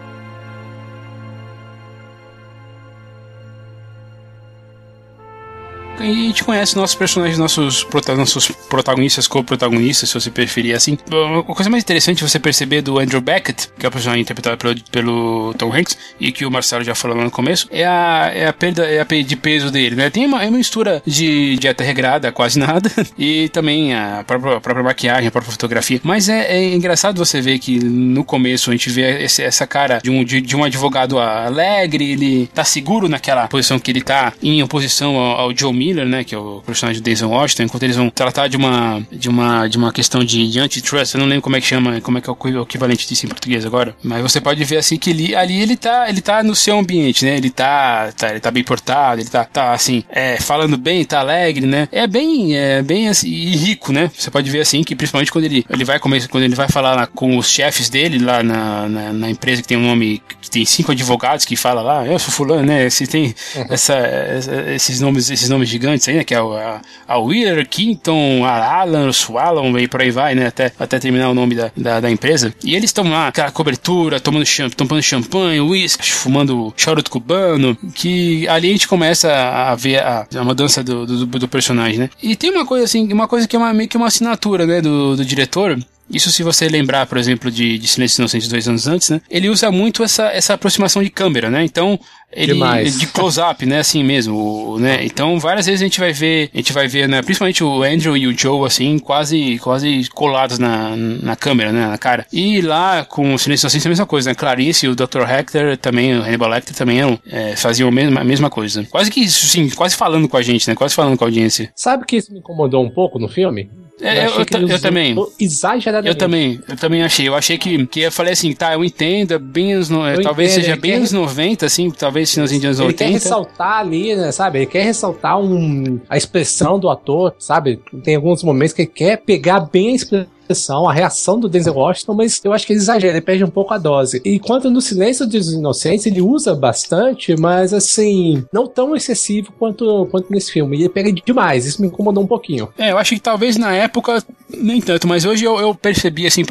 E a gente conhece nossos personagens, nossos, nossos protagonistas, co-protagonistas, se você preferir assim. Uma coisa mais interessante você perceber do Andrew Beckett, que é o personagem interpretado pelo, pelo Tom Hanks, e que o Marcelo já falou lá no começo, é a, é a perda é a de peso dele, né? Tem uma, é uma mistura de dieta regrada, quase (laughs) nada, e também a própria, a própria maquiagem, a própria fotografia. Mas é, é, engraçado você ver que no começo a gente vê esse, essa cara de um, de, de, um advogado alegre, ele tá seguro naquela posição que ele tá em oposição ao, ao Joe Miller, né? Que é o personagem do Denzel Washington, enquanto eles vão tratar de uma, de uma, de uma questão de, de antitrust, eu não lembro como é que chama, como é que é o equivalente disso em português agora, mas você pode ver assim que ele, ali ele tá, ele tá no seu ambiente, né? Ele tá, tá ele tá bem portado, ele tá, tá assim, é, falando bem, tá alegre, né? É bem, é bem assim, e rico, né? Você pode ver assim que principalmente quando ele, ele vai começar, quando ele vai falar lá, com os chefes dele lá na, na, na, empresa que tem um nome, que tem cinco advogados que fala lá, eu sou fulano, né? Se tem uhum. essa, essa, esses nomes, esses nomes gigantes aí, né? Que é a, a Wheeler, Quinton, a Alan, Swallon e por aí vai, né? Até, até terminar o nome da, da, da empresa. E eles estão lá, aquela cobertura, tomando, champ tomando champanhe, uísque, fumando charuto cubano, que ali a gente começa a ver a, a mudança do, do, do, personagem, né? E tem uma coisa assim, uma coisa que é uma, meio que uma assinatura, né, do, do diretor, isso se você lembrar, por exemplo, de, de Silêncio Inocente dois anos antes, né? Ele usa muito essa, essa aproximação de câmera, né? Então, ele Demais. de close-up, né? Assim mesmo, né? Então, várias vezes a gente vai ver, a gente vai ver, né? Principalmente o Andrew e o Joe, assim, quase, quase colados na, na câmera, né? Na cara. E lá, com o Silêncio Inocente, a mesma coisa, né? Clarice e o Dr. Hector também, o Hannibal Lecter também eram, é, faziam a mesma, a mesma coisa. Quase que, sim, quase falando com a gente, né? Quase falando com a audiência. Sabe que isso me incomodou um pouco no filme? É, eu, eu, eu também. Exageradamente. Eu também, eu também achei. Eu achei que, que eu falei assim, tá, eu entendo, é bem anos, no, talvez entendo, seja bem anos 90, assim, talvez anos ele 80. Ele quer ressaltar ali, né, sabe? Ele quer ressaltar um, a expressão do ator, sabe? Tem alguns momentos que ele quer pegar bem a expressão expressão, a reação do Denzel Washington, mas eu acho que ele exagera, ele perde um pouco a dose. Enquanto no Silêncio dos Inocentes ele usa bastante, mas assim, não tão excessivo quanto, quanto nesse filme. Ele pega demais, isso me incomodou um pouquinho. É, eu acho que talvez na época nem tanto, mas hoje eu, eu percebi, assim,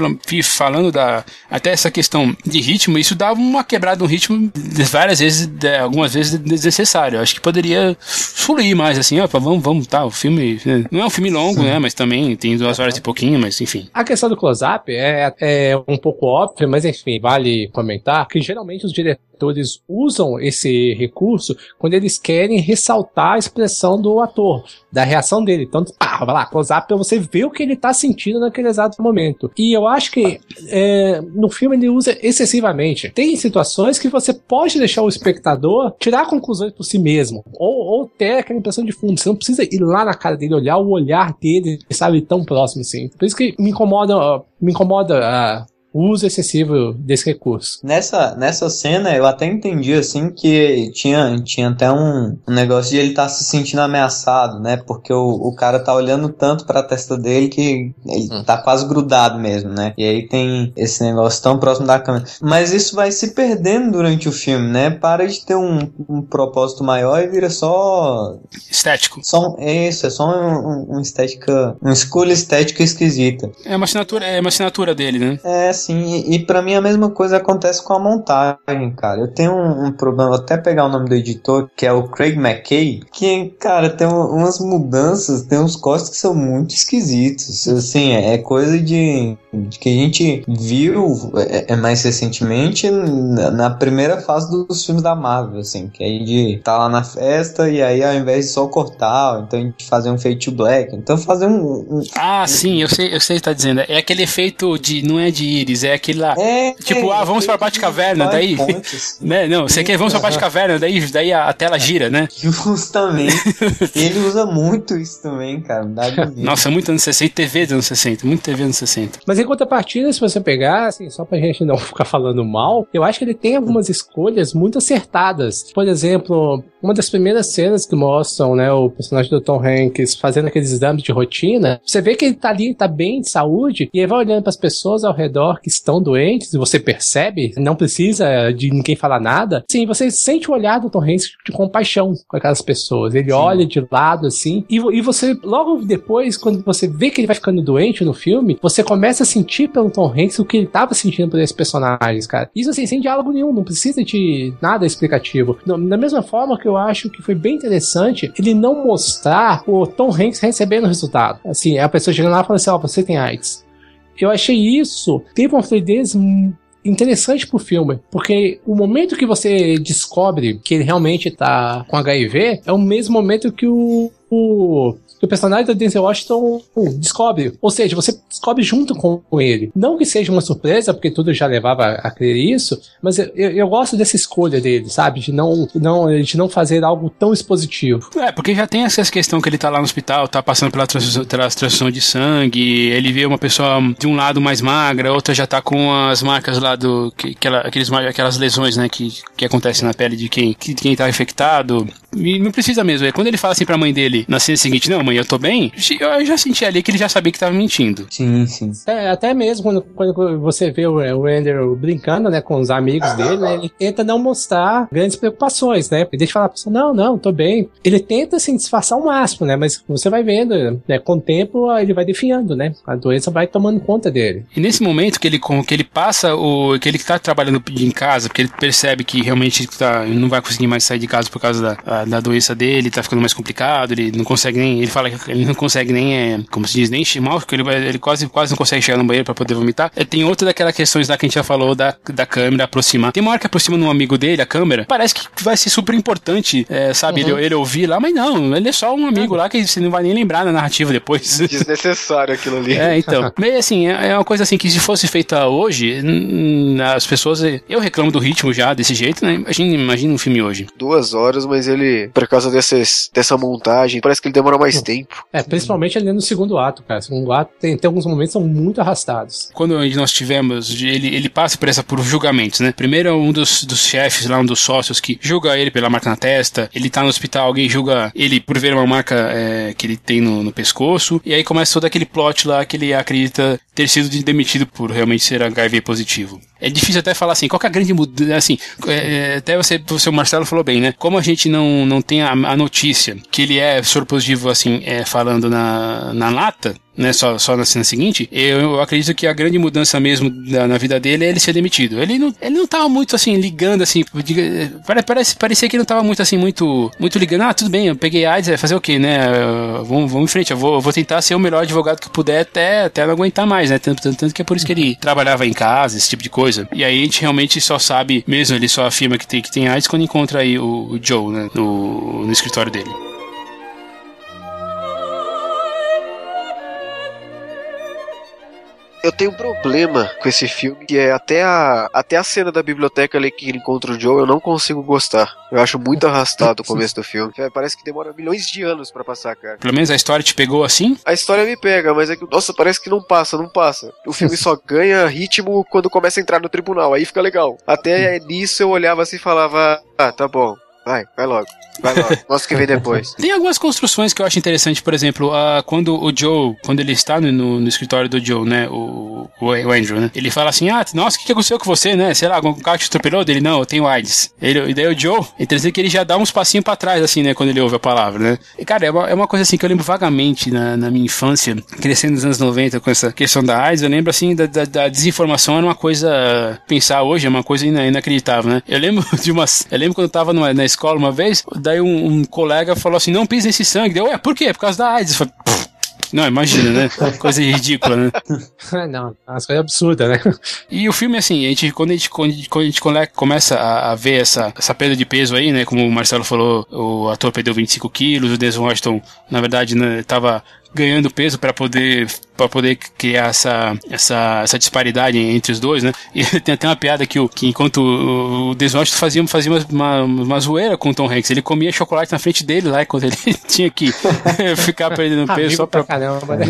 falando da. Até essa questão de ritmo, isso dava uma quebrada no ritmo várias vezes, algumas vezes desnecessário. Eu acho que poderia fluir mais, assim, ó, vamos, vamos, tá, o filme. Né, não é um filme longo, Sim. né? Mas também tem duas horas e pouquinho, mas enfim. A questão do close-up é, é um pouco óbvia, mas enfim, vale comentar que geralmente os diretores usam esse recurso quando eles querem ressaltar a expressão do ator, da reação dele. Então, pá, vai lá, close-up pra você ver o que ele tá sentindo naquele exato momento. E eu acho que é, no filme ele usa excessivamente. Tem situações que você pode deixar o espectador tirar conclusões por si mesmo, ou, ou ter aquela impressão de fundo. Você não precisa ir lá na cara dele, olhar o olhar dele, sabe, tão próximo assim. Por isso que me incomoda, me incomoda a uso excessivo desse recurso. Nessa, nessa cena eu até entendi assim que tinha, tinha até um, um negócio de ele estar tá se sentindo ameaçado, né? Porque o, o cara tá olhando tanto pra testa dele que ele hum. tá quase grudado mesmo, né? E aí tem esse negócio tão próximo da câmera. Mas isso vai se perdendo durante o filme, né? Para de ter um, um propósito maior e vira só. Estético. Só, é isso, é só uma um, um estética. Uma escolha estética esquisita. É uma assinatura, é uma assinatura dele, né? É, assim, e, para mim a mesma coisa acontece com a montagem, cara. Eu tenho um, um, problema, vou até pegar o nome do editor, que é o Craig McKay, que, cara, tem umas mudanças, tem uns cortes que são muito esquisitos. Assim, é, é coisa de, de, que a gente viu é, é mais recentemente na, na, primeira fase dos filmes da Marvel, assim, que aí de tá lá na festa e aí ao invés de só cortar, então a gente fazer um fade to black, então fazer um, um Ah, sim, eu sei, eu sei o que tá dizendo. É aquele efeito de não é de é aquele lá. É, tipo, é, ah, vamos pra Batcaverna, daí. né? Não, você quer vamos pra Batcaverna, daí, daí a, a, tela gira, né? Justamente. (laughs) ele usa muito isso também, cara. Nossa, muito anos 60, TV dos anos 60, muito TV anos 60. Mas em contrapartida, se você pegar, assim, só pra gente não (laughs) ficar falando mal, eu acho que ele tem algumas escolhas muito acertadas. Por exemplo, uma das primeiras cenas que mostram, né, o personagem do Tom Hanks fazendo aqueles exames de rotina, você vê que ele tá ali, tá bem de saúde, e ele vai olhando para as pessoas ao redor que estão doentes, e você percebe, não precisa de ninguém falar nada, sim, você sente o olhar do Tom Hanks de compaixão com aquelas pessoas. Ele sim. olha de lado, assim, e, e você, logo depois, quando você vê que ele vai ficando doente no filme, você começa a sentir pelo Tom Hanks o que ele tava sentindo por esses personagens, cara. Isso, assim, sem diálogo nenhum, não precisa de nada explicativo. Da mesma forma que eu acho que foi bem interessante ele não mostrar o Tom Hanks recebendo o resultado. Assim, a pessoa chegando lá e falando assim, ó, você tem AIDS. Eu achei isso, teve uma fluidez interessante pro filme, porque o momento que você descobre que ele realmente tá com HIV é o mesmo momento que o, o que o personagem da Denzel Washington descobre. Ou seja, você descobre junto com ele. Não que seja uma surpresa, porque tudo já levava a crer isso, mas eu, eu, gosto dessa escolha dele, sabe? De não, não, de não fazer algo tão expositivo. É, porque já tem essa questão que ele tá lá no hospital, tá passando pela transfusão, pela de sangue, ele vê uma pessoa de um lado mais magra, outra já tá com as marcas lá do. Que, aquela, aqueles, mar- aquelas lesões, né, que, que acontecem na pele de quem, que, quem tá infectado. E não precisa mesmo. É quando ele fala assim pra mãe dele na cena seguinte, não, mãe, eu tô bem, eu já senti ali que ele já sabia que tava mentindo. Sim, sim. É, até mesmo quando, quando você vê o, o Andrew brincando, né, com os amigos dele, né, ele tenta não mostrar grandes preocupações, né, ele deixa falar pra pessoa, não, não, tô bem. Ele tenta, assim, disfarçar ao máximo, né, mas você vai vendo, né, com o tempo ele vai definhando, né, a doença vai tomando conta dele. E nesse momento que ele, que ele passa o. que ele tá trabalhando em casa, porque ele percebe que realmente tá, não vai conseguir mais sair de casa por causa da, a- da doença dele, tá ficando mais complicado, ele não consegue nem. Ele fala que ele não consegue nem, é, como se diz, nem mal, porque ele, ele quase, quase não consegue chegar no banheiro pra poder vomitar. É, tem outra daquelas questões lá que a gente já falou da, da câmera aproximar. Tem uma hora que aproxima num amigo dele, a câmera, parece que vai ser super importante, é, sabe, ele, ele ouvir lá, mas não, ele é só um amigo lá que você não vai nem lembrar na narrativa depois. (laughs) Desnecessário aquilo ali. É, então. Meio assim, é é uma coisa assim que se fosse feita hoje, as pessoas. Eu reclamo do ritmo já desse jeito, né? Imagina, imagina um filme hoje. Duas horas, mas ele, por causa desses, dessa montagem, parece que ele demora mais tempo. É, principalmente ali no segundo ato, cara. O segundo ato tem, tem alguns momentos que são muito arrastados. Quando nós tivemos, ele, ele passa por essa por julgamentos, né? Primeiro é um dos, dos chefes lá, um dos sócios que julga ele pela marca na testa. Ele tá no hospital, alguém julga ele por ver uma marca é, que ele tem no, no pescoço. E aí começa todo aquele plot lá que ele acredita ter sido de- demitido por realmente ser HIV positivo. É difícil até falar assim, qual é a grande mudança, assim, é, é, até você, você, o Marcelo falou bem, né? Como a gente não, não tem a, a notícia que ele é soro positivo, assim, é, falando na, na lata, né, só, só na cena seguinte, eu, eu acredito que a grande mudança mesmo da- na vida dele é ele ser demitido. Ele não, ele não tava muito assim, ligando assim, pare- parece, parecia que ele não tava muito assim, muito, muito ligando, ah, tudo bem, eu peguei AIDS, é fazer o quê, né? Vamos, vamos em frente, eu vou, vou tentar ser o melhor advogado que puder até, até não aguentar mais, né? Tanto, tanto, tanto que é por isso que ele trabalhava em casa, esse tipo de coisa. E aí a gente realmente só sabe, mesmo ele só afirma que tem, que tem AIDS quando encontra aí o, o Joe, né? No, no escritório dele. Eu tenho um problema com esse filme, que é até a, até a cena da biblioteca ali que ele encontra o Joe, eu não consigo gostar. Eu acho muito arrastado o começo do filme. É, Parece que demora milhões de anos pra passar, cara. Pelo menos a história te pegou assim? A história me pega, mas é que, nossa, parece que não passa, não passa. O filme só ganha ritmo quando começa a entrar no tribunal, aí fica legal. Até nisso eu olhava assim e falava, ah, tá bom, vai, vai logo, vai logo, (laughs) mostra o que vem depois. Tem algumas construções que eu acho interessante, por exemplo, ah, quando o Joe, quando ele está no, no- escritório do Joe, né, o, o, Andrew, né, ele fala assim, ah, nossa, o que, que aconteceu com você, né, sei lá, algum carro te atropelou dele? Não, eu tenho AIDS. Ele, e daí o Joe, é interessante que ele já dá uns passinhos pra trás, assim, né, quando ele ouve a palavra, né. E, cara, é uma, é uma coisa assim que eu lembro vagamente na, na minha infância, crescendo nos anos 90 com essa questão da AIDS, eu lembro, assim, da, da, da desinformação era uma coisa, pensar hoje é uma coisa ina- inacreditável, né. Eu lembro (laughs) de umas, eu lembro quando eu tava numa- na escola uma vez, daí um, um colega falou assim, não pise nesse sangue. Daí, ué, por quê? Por causa da AIDS. Eu falei, "Pff, não, imagina, né? Coisa ridícula, né? (laughs) não, as coisas absurdas, né? E o filme, assim, a gente, quando a gente, quando a gente, quando a gente começa a, a ver essa, essa perda de peso aí, né? Como o Marcelo falou, o ator perdeu 25 quilos, o Denzel Washington, na verdade, né, tava ganhando peso para poder para poder criar essa, essa, essa disparidade entre os dois, né? E (laughs) tem até uma piada que, o, que enquanto o, o Denzel Washington fazia, fazia uma, uma, uma zoeira com o Tom Hanks, ele comia chocolate na frente dele lá, quando ele (laughs) tinha que (laughs) ficar perdendo peso Amigo só pra pra caramba, né?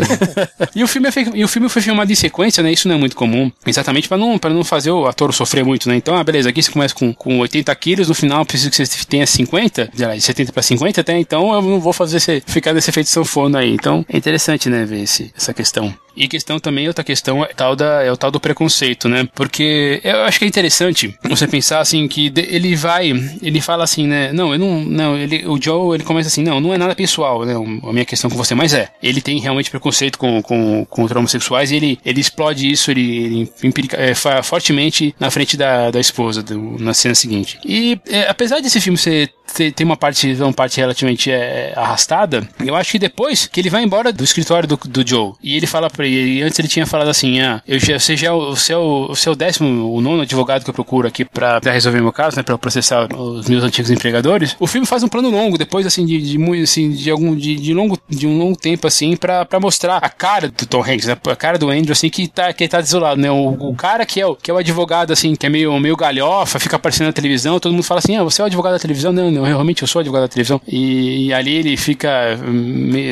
e o filme é e o filme foi filmado em sequência, né? Isso não é muito comum. Exatamente para não para não fazer o ator sofrer muito, né? Então, ah, beleza, aqui você começa com, com 80 quilos, no final preciso que você tenha 50, sei lá, de 70 para 50 até, então eu não vou fazer esse, ficar nesse efeito sanfona aí. Então, é interessante, né, ver esse, essa questão. E questão também, outra questão é, tal da, é o tal do preconceito, né? Porque eu acho que é interessante você pensar assim que ele vai, ele fala assim, né? Não, eu não, não, ele, o Joe, ele começa assim, não, não é nada pessoal, né? A minha questão com você, mas é. Ele tem realmente preconceito com, com, contra homossexuais e ele, ele explode isso, ele, ele é, fortemente na frente da, da esposa, do- na cena seguinte. E é, apesar desse filme ser ter uma parte uma parte relativamente é, arrastada, eu acho que depois que ele vai embora do escritório do, do Joe e ele fala pra e antes ele tinha falado assim, ah, eu já, você já é o seu, o seu décimo, o nono advogado que eu procuro aqui pra, pra resolver meu caso, né, pra eu processar os meus antigos empregadores. O filme faz um plano longo, depois assim de, de assim de algum de, de longo de um longo tempo assim pra, pra mostrar a cara do Tom Hanks, né, a cara do Andrew assim que tá que tá desolado, né? O, o cara que é o que é o advogado assim, que é meio meio galhofa, fica aparecendo na televisão, todo mundo fala assim: "Ah, você é o advogado da televisão?" Não, não, realmente eu sou advogado da televisão. E, e ali ele fica,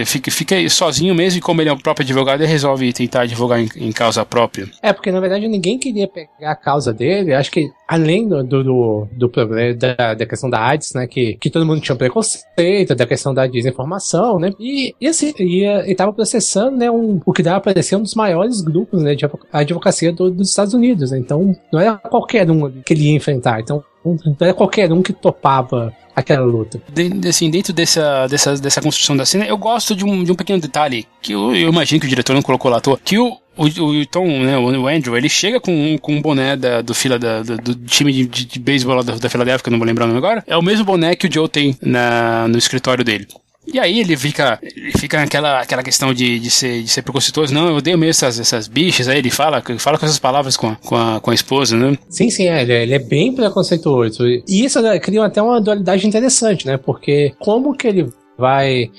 fica fica sozinho mesmo e como ele é o próprio advogado, ele resolve tentar advogar em, em causa própria. É, porque na verdade ninguém queria pegar a causa dele. Acho que além do, do, do, problema da, da questão da AIDS, né? Que, que todo mundo tinha preconceito, da questão da desinformação, né? E, e assim, e, ele tava processando, né? Um, o que dava pra ser um dos maiores grupos né, de advo- advocacia do- dos Estados Unidos, né? Então não era qualquer um que ele ia enfrentar. Então não era qualquer um que topava aquela luta. De- assim, dentro dessa, dessa, dessa construção da cena, eu gosto de um, de um pequeno detalhe que eu, eu imagino que o diretor não colocou lá à toa, que o, o, o Tom, né, o Andrew, ele chega com, com um boné da, do, fila da, do, do time de, de, de beisebol da, da Filadélfia, que eu não vou lembrar o nome agora, é o mesmo boné que o Joe tem na, no escritório dele. E aí ele fica, ele fica naquela aquela questão de, de, ser, de ser preconceituoso. Não, eu odeio mesmo essas, essas bichas. Aí ele fala, fala com essas palavras com a, com a, com a esposa, né? Sim, sim, é, ele, é, é bem preconceituoso. E isso né, cria até uma dualidade interessante, né? Porque como que ele vai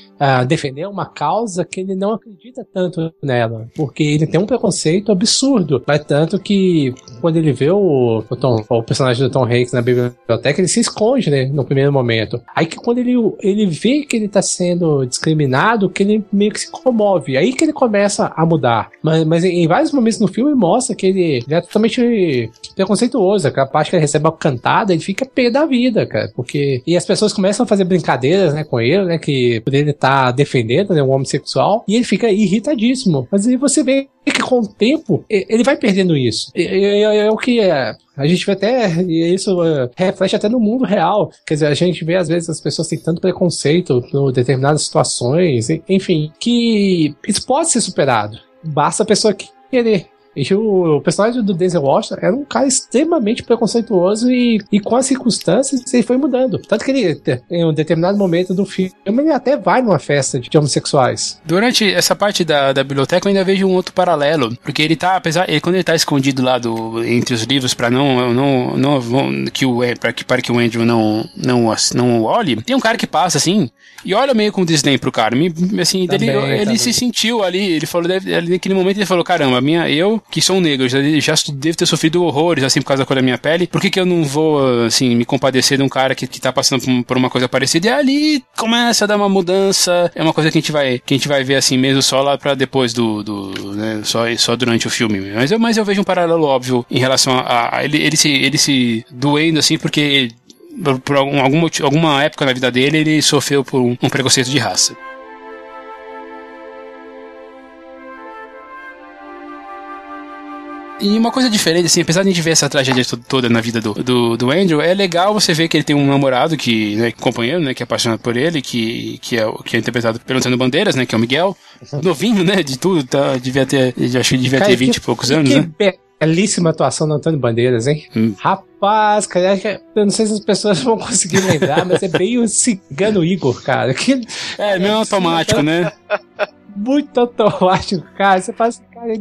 defender uma causa que ele não acredita tanto nela? Porque ele tem um preconceito absurdo. Vai tanto que quando ele vê o, o, Tom- o personagem do Tom Hanks na biblioteca, ele se esconde, né? No primeiro momento. Aí que quando ele, ele vê que ele tá sendo discriminado, que ele meio que se comove. Aí que ele começa a mudar. Mas, mas em, vários momentos no filme mostra que ele, ele é totalmente preconceituoso. Aquela parte que ele recebe a cantada, ele fica pé da vida, cara. Porque. E as pessoas começam a fazer brincadeiras, né, com ele, né? Que por ele estar defendendo, né, um homossexual. E ele fica irritadíssimo. Mas aí você vê que com o tempo ele vai perdendo isso. É, o que é. A gente vê até, e isso é, reflete até no mundo real. Quer dizer, a gente vê às vezes as pessoas têm tanto preconceito por determinadas situações, enfim, que isso pode ser superado. Basta a pessoa querer. E o, o personagem do Denzel Washington era um cara extremamente preconceituoso e, e com as circunstâncias ele foi mudando. Tanto que ele, em um determinado momento do filme, ele até vai numa festa de homossexuais. Durante essa parte da, da biblioteca, eu ainda vejo um outro paralelo. Porque ele tá, apesar. Ele, quando ele tá escondido lá do, entre os livros pra não. não, não, que o, para, que, para que o Andrew não, não, não olhe, tem um cara que passa assim e olha meio com desdém pro cara. Me, assim, Também, ele, ele também. se sentiu ali. Ele falou, ali naquele momento ele falou: caramba, minha, eu que sou um negro, já, já devo ter sofrido horrores assim por causa da cor da minha pele. Por que, que eu não vou, assim, me compadecer de um cara que, que tá passando por, uma coisa parecida? E ali começa a dar uma mudança. É uma coisa que a gente vai, que a gente vai ver assim mesmo só lá pra depois do. do né, só, só durante o filme. Mas eu, mas eu vejo um paralelo óbvio em relação a, a ele, ele, se, ele se doendo assim porque. Por, algum, algum motivo, alguma época na vida dele, ele sofreu por um, um preconceito de raça. E uma coisa diferente, assim, apesar de a gente ver essa tragédia to- toda na vida do, do, do Andrew, é legal você ver que ele tem um namorado que, né, companheiro, né, que é apaixonado por ele, que, que, é, que é interpretado pelo Antônio Bandeiras, né, que é o Miguel. Novinho, né, de tudo, tá, devia ter, acho que devia ter Cara, 20 que- e poucos anos, né? Belíssima atuação do Antônio Bandeiras, hein? Hum. Rapaz, cara, eu não sei se as pessoas vão conseguir lembrar, mas é bem o Cigano Igor, cara. Que É, meio automático, né? (laughs) muito automático, cara. Você faz, cara, é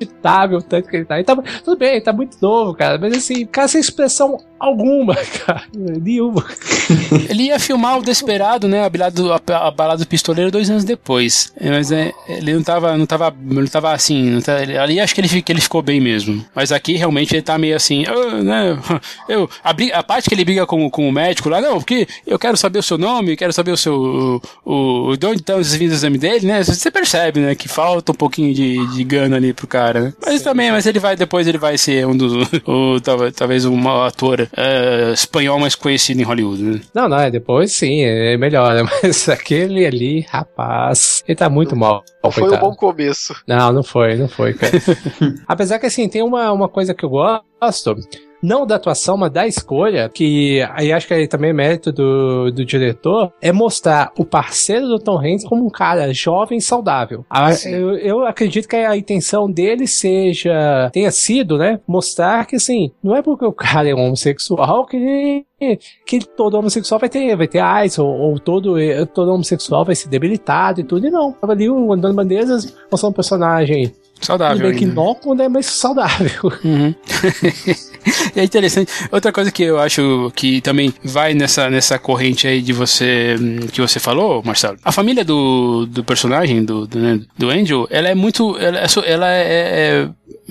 inacreditável o tanto que ele tá. Ele tá. Tudo bem, ele tá muito novo, cara, mas assim, cara, sem expressão alguma, (laughs) cara. Nenhuma. (laughs) Ele ia filmar o Desperado, né? A balada do, a, a balada do pistoleiro dois anos depois. É, Mas é, ele não tava, não tava, não tava assim. Não tá- ele- ali acho que ele, que ele ficou bem mesmo. Mas aqui realmente ele tá meio assim. "Ah, né, (laughs) eu, a, briga- a parte que ele briga com, com o médico lá, não, porque eu quero saber o seu nome, quero saber o seu. O, o, de onde estão os vindo do exame dele, né? Você percebe, né? Que falta um pouquinho de, de gana ali pro cara, né? Mas também, mas ele vai, depois ele vai ser um dos. o, talvez, talvez um mau ator eh, espanhol mais conhecido em Hollywood, né? Não, não, é depois sim, é melhor, né? (laughs) Mas aquele ali, rapaz, ele tá muito mal. Foi um bom começo. Não, não foi, não foi, cara. (laughs) Apesar que assim, tem uma, uma coisa que eu gosto. Não da atuação, mas da escolha, que aí acho que aí também é mérito do, do diretor, é mostrar o parceiro do Tom Hanks como um cara jovem e saudável. A- eu, eu acredito que a intenção dele seja, tenha sido, né, mostrar que assim, não é porque o cara é um homossexual que ele que todo homossexual vai ter, vai ter AIDS, ou, ou todo, todo homossexual vai ser debilitado e tudo, e não. Tava ali o Antônio Bandeiras mostrando um personagem tudo Saudável. bem que ainda. inócuo, né, mas saudável. Uhum. (laughs) (laughs) é interessante. Outra coisa que eu acho que também vai nessa, nessa corrente aí de você hum, que você falou, Marcelo. A família do, do personagem, do, do, né, do Angel, ela é muito. Ela, é ela é. é-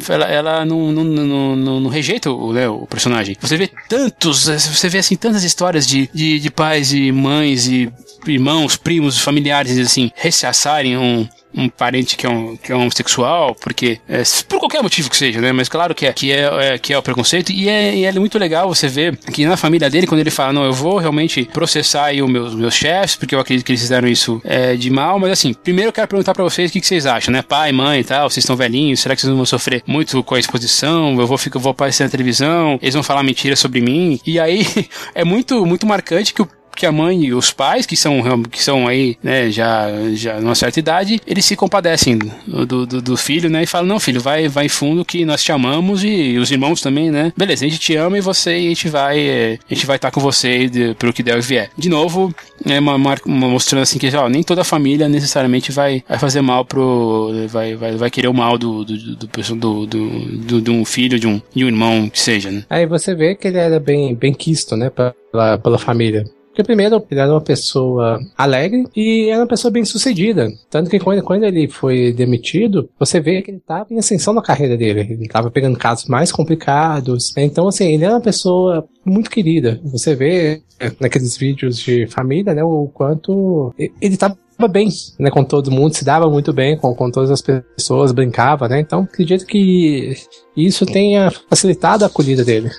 ela, ela não, não, não, não, não rejeita o, né, o personagem. Você vê tantos, você vê assim tantas histórias de, de, de pais e mães e irmãos, primos, familiares assim rechaçarem um, um parente que é, um, que é homossexual, porque é, por qualquer motivo que seja, né? Mas claro que é, que é, é- que é o preconceito e é, e é muito legal você ver que na família dele quando ele fala não, eu vou realmente processar aí os meus, meus chefes porque eu acredito que eles fizeram isso é, de mal, mas assim, primeiro eu quero perguntar pra vocês o que, que vocês acham, né? Pai, mãe e tal, vocês estão velhinhos, será que vocês não vão sofrer muito com a exposição? Eu vou ficar, vou aparecer na televisão, eles vão falar mentiras sobre mim e aí (laughs) é muito muito marcante que o que a mãe e os pais, que são, que são aí, né, já, já numa certa idade, eles se compadecem do, do, do filho, né, e falam, não, filho, vai, vai fundo que nós te amamos e os irmãos também, né, beleza, a gente te ama e você, e a gente vai, é, a gente vai estar com você de, pelo que der e vier. De novo, é uma, uma mostrando assim que, ó, nem toda família necessariamente vai, vai fazer mal pro, vai, vai, vai querer o mal do, do, do, do, de um filho, de um, de um irmão, que seja, né. Aí você vê que ele era bem, bem quisto, né, pela, pela família. Porque primeiro, ele era uma pessoa alegre e era uma pessoa bem sucedida. Tanto que quando, quando ele foi demitido, você vê que ele estava em ascensão na carreira dele. Ele estava pegando casos mais complicados. Então, assim, ele era uma pessoa muito querida. Você vê eh, naqueles vídeos de família, né, o quanto ele estava bem, né, com todo mundo, se dava muito bem com, com todas as pessoas, brincava, né? Então, acredito que isso tenha facilitado a acolhida dele.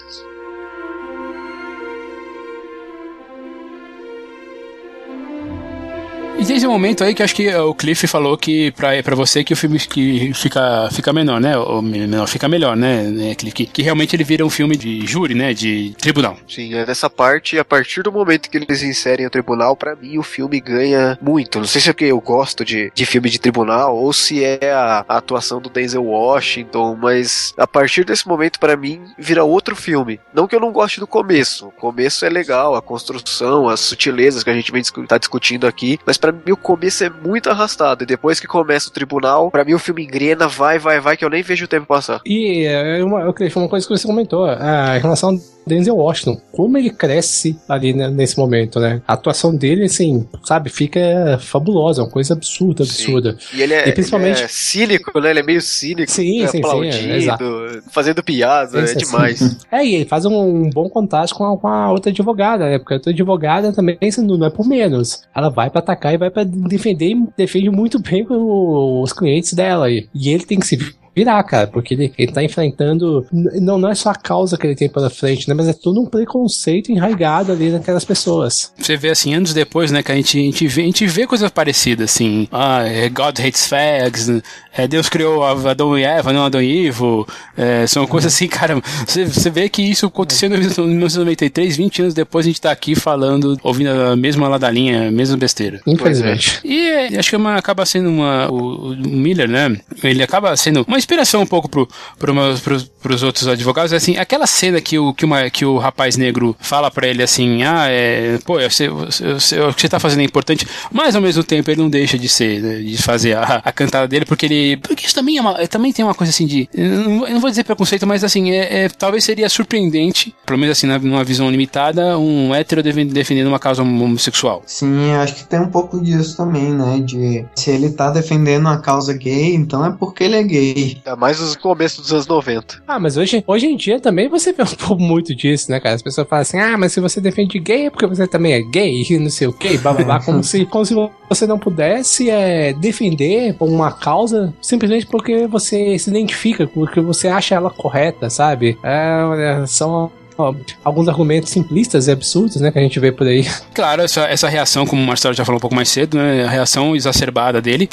E tem esse momento aí que acho que o Cliff falou que pra, pra você que o filme que fica, fica menor, né? Ou menor, fica melhor, né, né? Que, que realmente ele vira um filme de júri, né? De tribunal. Sim, é nessa parte, a partir do momento que eles inserem o tribunal, pra mim o filme ganha muito. Não sei se é porque eu gosto de, de filme de tribunal ou se é a, a atuação do Denzel Washington, mas a partir desse momento, pra mim, vira outro filme. Não que eu não goste do começo. O começo é legal, a construção, as sutilezas que a gente vem discu tá discutindo aqui, mas pra mim o começo é muito arrastado. E depois que começa o tribunal, pra mim o filme engrena, vai, vai, vai, que eu nem vejo o tempo passar. E é eu queria falar uma coisa que você comentou, a, em relação Denzel Washington, como ele cresce ali né, nesse momento, né? A atuação dele, assim, sabe, fica fabulosa, uma coisa absurda, absurda. E ele é, E principalmente- ele é cínico, né? Ele é meio cínico, Sim, é sim, sim, aplaudindo, é, fazendo piada, é Sim, sim, demais. sim. É, e ele faz um, um bom contraste com a, com a outra advogada, né? Porque a outra advogada também assim, não é por menos. Ela vai pra atacar e vai pra defender e defende muito bem os clientes dela. E, e ele tem que se virar, cara, porque ele, ele tá enfrentando. Não, não é só a causa que ele tem pela frente, né? Mas é todo um preconceito enraigado ali naquelas pessoas. Você vê assim, anos depois, né, que a gente, a gente, vê, a gente vê coisas parecidas, assim. Ah, é God hates fags, é, Deus criou Adão e Eva, não Adão e Ivo. É, são coisas assim, cara. Você, você vê que isso aconteceu em 1993, 20 anos depois a gente tá aqui falando, ouvindo a mesma ladalinha, a mesma besteira. Infelizmente. E é, acho que é uma, acaba sendo uma. O, o Miller, né? Ele acaba sendo uma inspiração um pouco pro, pro, meus- pros, pros outros advogados. Assim, aquela cena que o, que, uma, que o rapaz negro fala pra ele assim: Ah, é. Pô, eu sei, eu sei- o que você tá fazendo é importante, mas ao mesmo tempo ele não deixa de ser, né, de fazer a, a cantada dele, porque ele. Porque isso também, é uma, também tem uma coisa assim de. Eu não, vou dizer preconceito, mas assim, é, é- talvez seria surpreendente, pelo menos assim, numa visão limitada, um hétero defen- defendendo uma causa homossexual. Sim, acho que tem um pouco disso também, né? De se ele tá defendendo a causa gay, então é porque ele é gay. Ainda mais nos começos dos anos 90. Ah, mas hoje, hoje em dia também você vê um (laughs) pouco muito disso, né, cara? As pessoas falam assim, ah, mas se você defende gay é porque você também é gay, e não sei o que, blá blá blá, (laughs) como se, como se você não pudesse é, defender uma causa simplesmente porque você se identifica, porque você acha ela correta, sabe? É, são ó, alguns argumentos simplistas e absurdos, né, que a gente vê por aí. (laughs) Claro, essa, essa reação, como o Marcelo já falou um pouco mais cedo, né? A reação exacerbada dele,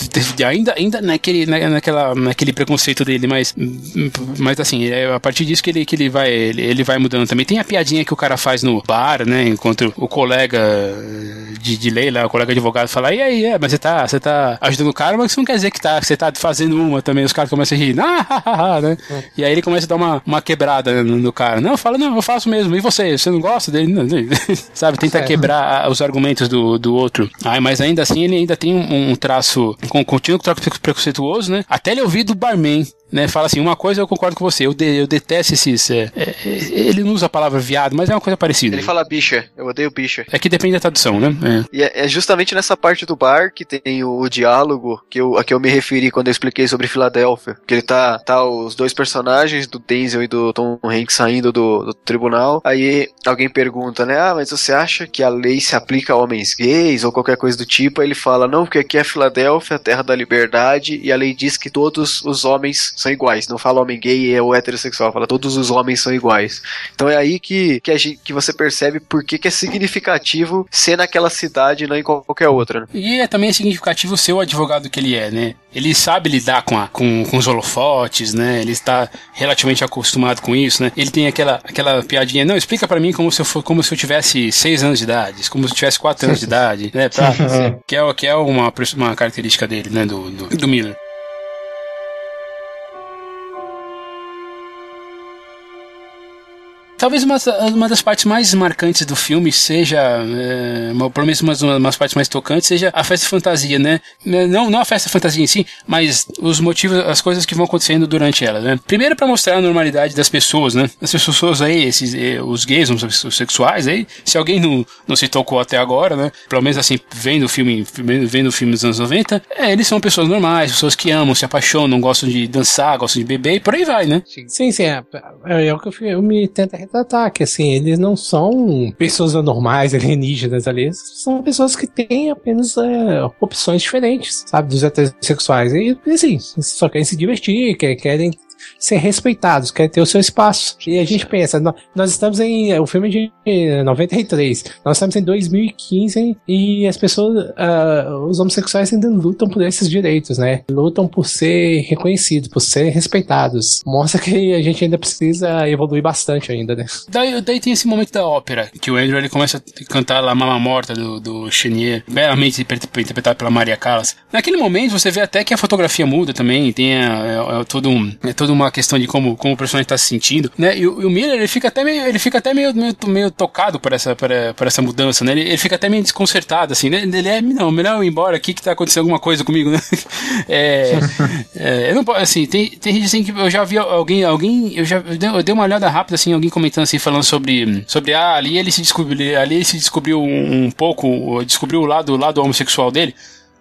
ainda, ainda naquele, na, naquela, naquele preconceito dele, mas, mas assim, é a partir disso que ele, que ele vai ele, ele vai mudando também. Tem a piadinha que o cara faz no bar, né? Enquanto o colega de, de lei lá, o colega advogado fala, e aí, é, mas você tá, você tá ajudando o cara, mas isso não quer dizer que, tá, que você tá fazendo uma também. Os caras começam a rir, (laughs) ah, né? É. E aí ele começa a dar uma, uma quebrada no, no cara. Não, fala, não, eu faço mesmo. E você? Você não gosta dele? (laughs) Sabe, tenta é. quebrar os argumentos do, do outro. Ah, mas ainda assim ele ainda tem um, um traço, com contínuo traço preconceituoso, né? Até ele ouvir do barman né, fala assim, uma coisa eu concordo com você, eu, de, eu detesto esses. É, é, ele não usa a palavra viado, mas é uma coisa parecida. Ele fala bicha, eu odeio bicha. É que depende da tradução, né? É. E é, é, justamente nessa parte do bar que tem o, o, diálogo que eu, a que eu me referi quando eu expliquei sobre Filadélfia. Que ele tá, tá os dois personagens, do Denzel e do Tom Hanks, saindo do, do tribunal. Aí alguém pergunta, né? Ah, mas você acha que a lei se aplica a homens gays ou qualquer coisa do tipo? Aí ele fala, não, porque aqui é Filadélfia, terra da liberdade, e a lei diz que todos os homens são iguais. Não fala homem gay ou heterossexual, fala todos os homens são iguais. Então é aí que, que, gente, que você percebe por que, que é significativo ser naquela cidade e não em qualquer outra. Né? E é também significativo ser o advogado que ele é, né? Ele sabe lidar com, a, com, com os holofotes, né? Ele está relativamente acostumado com isso, né? Ele tem aquela, aquela piadinha, não, explica para mim como se eu for, como se eu tivesse seis anos de idade, como se eu tivesse quatro anos de idade, né? Pra, (laughs) que é, que é uma, uma característica dele, né? Do, do, do Miller. Talvez uma, uma das partes mais marcantes do filme seja, é, uma, pelo menos umas, umas partes mais tocantes, seja a festa fantasia, né? Não, não a festa fantasia em si, mas os motivos, as coisas que vão acontecendo durante ela, né? Primeiro para mostrar a normalidade das pessoas, né? As pessoas aí, esses, eh, os gays, os sexuais aí, se alguém não, não se tocou até agora, né? Pelo menos assim, vendo o filme, vendo o filme dos anos 90, é, eles são pessoas normais, pessoas que amam, se apaixonam, gostam de dançar, gostam de beber e por aí vai, né? Sim, sim, é, é, é o que o filme tenta tratar, que assim, eles não são pessoas anormais, (laughs) alienígenas ali, são pessoas que têm apenas é, opções diferentes, sabe, dos heterossexuais. E assim, só querem se divertir, querem ser respeitados, quer ter o seu espaço. E a gente pensa, nós estamos em. O filme é de 93, nós estamos em 2015 e as pessoas, uh, os homossexuais ainda lutam por esses direitos, né? Lutam por ser reconhecidos, por ser respeitados. Mostra que a gente ainda precisa evoluir bastante ainda, né? Daí, daí tem esse momento da ópera, que o Andrew ele começa a cantar lá Mama Morta do, do Chenier, belamente interpretado pela Maria Callas. Naquele momento você vê até que a fotografia muda também, tem a, é, é todo um, é todo uma questão de como, como o personagem está se sentindo, né? E, e o Miller, ele fica até meio, ele fica até meio, meio, meio tocado por essa, por, por essa mudança, né? Ele, ele, fica até meio desconcertado, assim, né? Ele é, não, melhor eu ir embora aqui que tá acontecendo alguma coisa comigo, né? (laughs) É, é, eu não assim, tem, tem gente assim que eu já vi alguém, alguém, eu já eu dei uma olhada rápida, assim, alguém comentando assim, falando sobre, sobre, ah, ali ele se descobriu, ali ele se descobriu um, um pouco, descobriu o lado, o lado homossexual dele.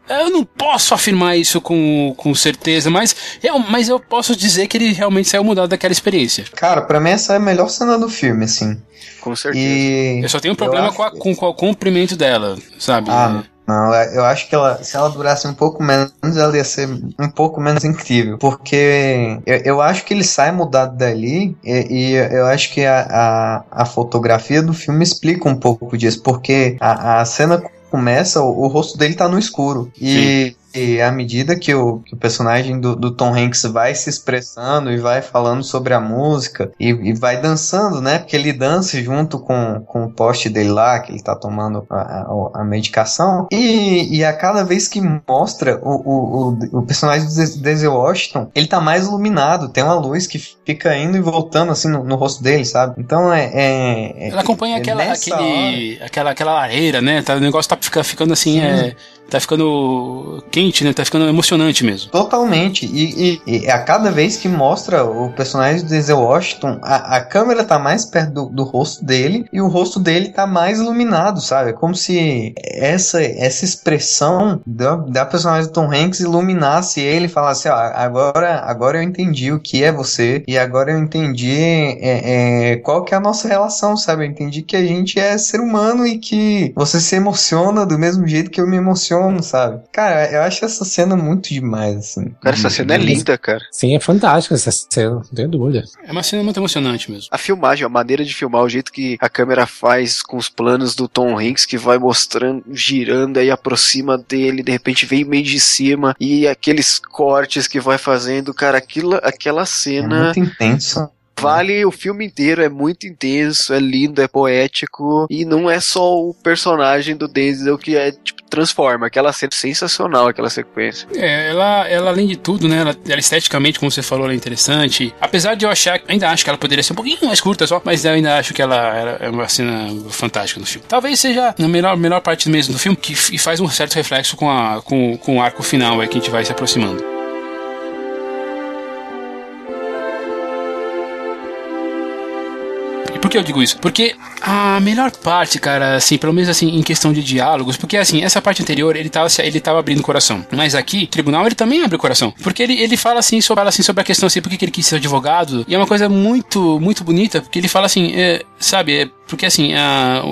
Eu não posso afirmar isso com, com certeza, mas eu, mas eu posso dizer que ele realmente saiu mudado daquela experiência. Cara, pra mim essa é a melhor cena do filme, assim. Com certeza. E eu só tenho um problema com, a, com, com, o comprimento dela, sabe? Ah, não, é, eu acho que ela, se ela durasse um pouco menos, ela ia ser um pouco menos incrível. Porque eu, eu acho que ele sai mudado dali e, e eu acho que a, a, a, fotografia do filme explica um pouco disso. Porque a, a cena começa, o, o rosto dele tá no escuro. E e à medida que o, que o personagem do, do, Tom Hanks vai se expressando e vai falando sobre a música e, e, vai dançando, né? Porque ele dança junto com, com o poste dele lá, que ele tá tomando a, a, a medicação. E, e a cada vez que mostra o, o, o, personagem do Denzel Washington, ele tá mais iluminado. Tem uma luz que fica indo e voltando assim no, no rosto dele, sabe? Então é. é, é Ela acompanha é aquela, aquele, aquela, aquela lareira, né? Tá, o negócio tá ficando assim. É, tá ficando quente, né? Tá ficando emocionante mesmo. Totalmente. E, e, e a cada vez que mostra o personagem do Denzel Washington, a, a câmera tá mais perto do, do, rosto dele e o rosto dele tá mais iluminado, sabe? É como se essa, essa expressão da, da personagem do Tom Hanks iluminasse ele e falasse: ó, agora, agora eu entendi o que é você e agora eu entendi é, é, qual que é a nossa relação, sabe? Eu entendi que a gente é ser humano e que você se emociona do mesmo jeito que eu me emociono como, sabe? Cara, eu acho essa cena muito demais, assim. Cara, essa cena é linda, cara. Sim, é fantástica essa cena, não tenho dúvida. É uma cena muito emocionante mesmo. A filmagem, a maneira de filmar, o jeito que a câmera faz com os planos do Tom Hanks que vai mostrando, girando, aí aproxima dele, de repente vem meio de cima, e aqueles cortes que vai fazendo, cara, aquilo, aquela É cena muito intenso. Vale o filme inteiro, é muito intenso, é lindo, é poético, e não é só o personagem do Denzel que é, tipo, transforma, aquela cena é sensacional, aquela sequência. É, ela, ela além de tudo, né, ela, ela esteticamente, como você falou, ela é interessante. Apesar de eu achar, ainda acho que ela poderia ser um pouquinho mais curta só, mas eu ainda acho que ela, ela é uma cena fantástica no filme. Talvez seja a melhor, melhor parte mesmo do filme, que faz um certo reflexo com, a, com, com o arco final, é que a gente vai se aproximando. Que eu digo isso? Porque a melhor parte, cara, assim, pelo menos assim, em questão de diálogos, porque assim, essa parte anterior ele tava, ele tava abrindo o coração. Mas aqui, tribunal, ele também abre o coração. Porque ele, ele fala assim sobre, fala assim sobre a questão assim, por que ele quis ser advogado. E é uma coisa muito, muito bonita, porque ele fala assim, é, sabe, é, porque assim, a,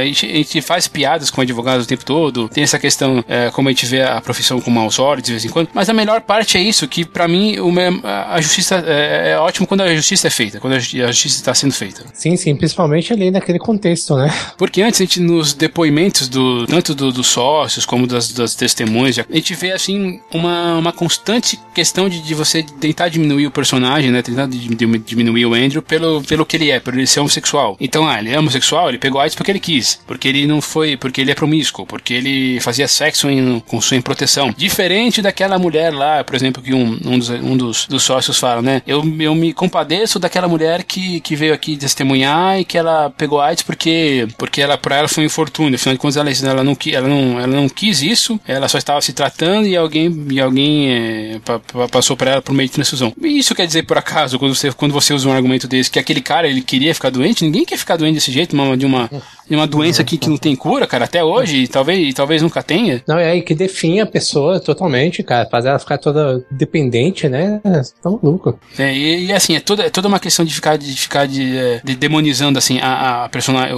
a, gente, faz piadas com advogados o tempo todo, tem essa questão, é, como a gente vê a profissão com maus olhos de vez em quando, mas a melhor parte é isso, que pra mim a justiça é, é ótimo quando a justiça é feita, quando a justiça está sendo feita. Sim, sim, principalmente ali naquele contexto, né? Porque antes a gente, nos depoimentos do tanto do- dos sócios como das, das testemunhas, a gente vê assim uma, uma constante questão de, de você tentar diminuir o personagem, né? Tentar di- di- diminuir o Andrew pelo, pelo que ele é, por ele ser homossexual. Então, ah, ele é homossexual, ele pegou AIDS porque ele quis, porque ele não foi, porque ele é promíscuo, porque ele fazia sexo em, com sua proteção. Diferente daquela mulher lá, por exemplo, que um, um, dos, um dos, dos sócios fala, né? Eu, eu me compadeço daquela mulher que, que veio aqui testemunhar e que ela pegou AIDS porque, porque ela, pra ela foi um infortúnio. Afinal de contas, ela, ela, não, ela, não, ela não quis isso, ela só estava se tratando e alguém, e alguém é, pa- pa- passou pra ela por meio de transfusão. E isso quer dizer, por acaso, quando você, quando você usa um argumento desse, que aquele cara ele queria ficar doente, ninguém quer ficar doente desse jeito, uma, de, uma, de uma doença que, que não tem cura, cara, até hoje, e talvez, e talvez nunca tenha. Não, é aí que define a pessoa totalmente, cara. Fazer ela ficar toda dependente, né? Tá maluco. É, e, e, assim, é toda, é toda uma questão de ficar, de ficar de, é, de demonizando assim, a, a, persona,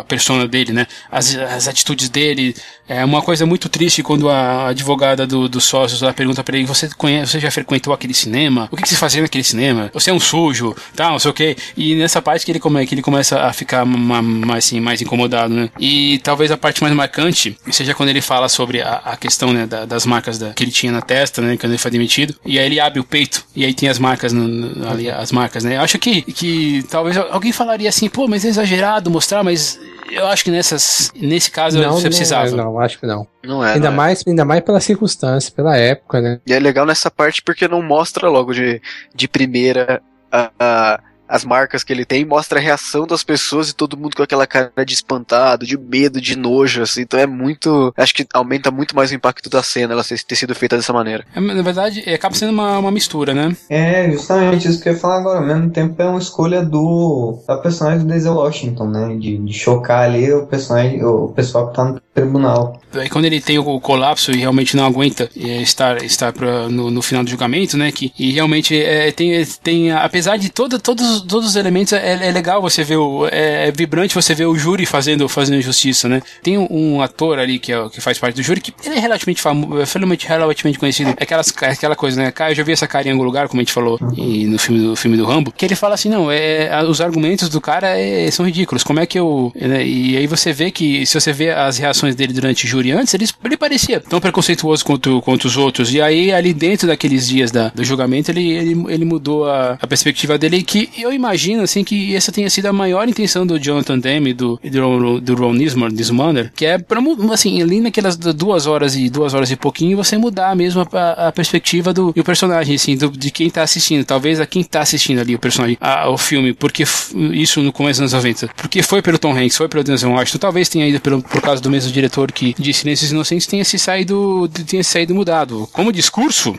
a persona dele, né? As, as atitudes dele. É uma coisa muito triste quando a advogada do, dos sócios pergunta pra ele: você, conhece, você já frequentou aquele cinema? O que, que você fazia naquele cinema? Você é um sujo, tal, não sei o quê. E nessa parte que ele, come, que ele começa a ficar ma- mais, assim, mais incomodado, né? E talvez a parte mais marcante seja quando ele fala sobre a, a questão né, da- das marcas da- que ele tinha na testa, né? Quando ele foi demitido. E aí ele abre o peito e aí tem as marcas no- no- ali, as marcas, né? Eu acho que, que talvez alguém falaria assim, pô, mas é exagerado mostrar, mas eu acho que nessas, nesse caso você precisava. Não, não, acho que não. Não é, ainda, não é. mais, ainda mais pela circunstância, pela época, né? E é legal nessa parte porque não mostra logo de, de primeira a- a- as marcas que ele tem, mostra a reação das pessoas e todo mundo com aquela cara de espantado, de medo, de nojo, assim. Então é muito. Acho que aumenta muito mais o impacto da cena ela ter sido feita dessa maneira. É, Na verdade, é, acaba sendo uma, uma mistura, né? É, justamente isso que eu ia falar agora. Ao mesmo tempo é uma escolha do da personagem do Denzel Washington, né? De, de chocar ali o personagem, o pessoal que tá no tribunal. Aí quando ele tem o colapso e realmente não aguenta é, estar, estar pra, no, no final do julgamento, né? Que, e realmente é, tem, tem, apesar de todo, todos, todos os elementos, é, é legal você ver o. É, é vibrante você ver o júri fazendo, fazendo justiça, né? Tem um, um ator ali que, é, que faz parte do júri que ele é relativamente famoso, é relativamente, conhecido. É aquelas, aquela coisa, né? Cara, eu já vi essa cara em algum lugar, como a gente falou e no filme do, filme do Rambo, que ele fala assim: não, é, a- os argumentos do cara é- são ridículos. Como é que eu. né, E aí você vê que, se você vê as reações dele durante o júri antes, ele, ele parecia tão preconceituoso quanto, quanto os outros. E aí, ali dentro daqueles dias da, do julgamento, ele, ele, ele mudou a, a perspectiva dele. Que eu imagino, assim, que essa tenha sido a maior intenção do Jonathan Demme e do, do, do Ron Nisman, Nismander, que é pra, assim, ali naquelas duas horas e duas horas e pouquinho, você mudar mesmo a, a perspectiva do, do personagem, assim, do, de quem tá assistindo. Talvez a quem tá assistindo ali o personagem, a, o filme, porque isso no começo dos anos 90. Porque foi pelo Tom Hanks, foi pelo Denzel Washington, talvez tenha ido pelo, por causa do mesmo diretor que de Silêncios Inocentes tenha se saído, tenha se saído mudado. Como discurso,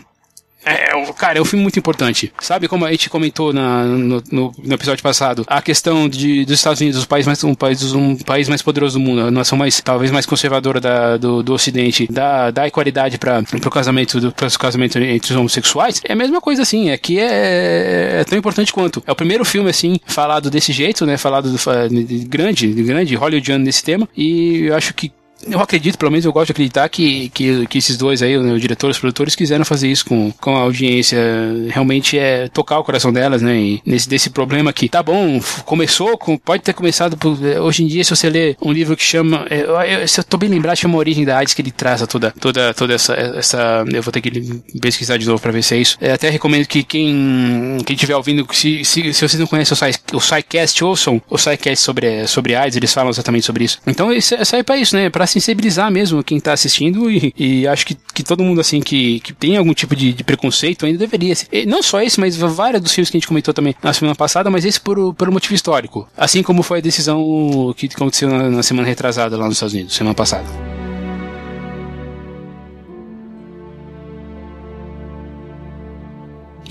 é, o- cara, é um filme muito importante. Sabe como a gente comentou na, no, no- no episódio passado? A questão de, dos Estados Unidos, o país mais, um, país, um país mais poderoso do mundo, a nação mais, talvez mais conservadora da, do, do Ocidente, dá, dá equalidade para o casamento, do, casamento entre os homossexuais. É a mesma coisa assim, aqui é, é tão importante quanto. É o primeiro filme, assim, falado desse jeito, né? Falado do, fa- de grande, de grande, hollywoodiano nesse tema. E eu acho que eu acredito, pelo menos eu gosto de acreditar que, que, que esses dois aí, né, o diretor e os produtores, quiseram fazer isso com, com a audiência. Realmente é tocar o coração delas, né? E nesse desse problema que, tá bom, começou com. Pode ter começado por. É, hoje em dia, se você ler um livro que chama. É, eu, eu, se eu tô bem lembrado, chama Origem da AIDS, que ele traça toda, toda, toda essa, essa. Eu vou ter que pesquisar de novo pra ver se é isso. É, até recomendo que quem, quem estiver ouvindo, se, se, se vocês não conhecem o, o SciCast, ouçam o SciCast sobre, sobre AIDS, eles falam exatamente sobre isso. Então, isso, isso é pra isso, né? Pra sensibilizar mesmo quem tá assistindo e, e acho que, que todo mundo, assim, que, que tem algum tipo de, de preconceito ainda deveria. Não só esse, mas vários dos filmes que a gente comentou também na semana passada, mas esse por, por um motivo histórico. Assim como foi a decisão que aconteceu na, na semana retrasada lá nos Estados Unidos, semana passada.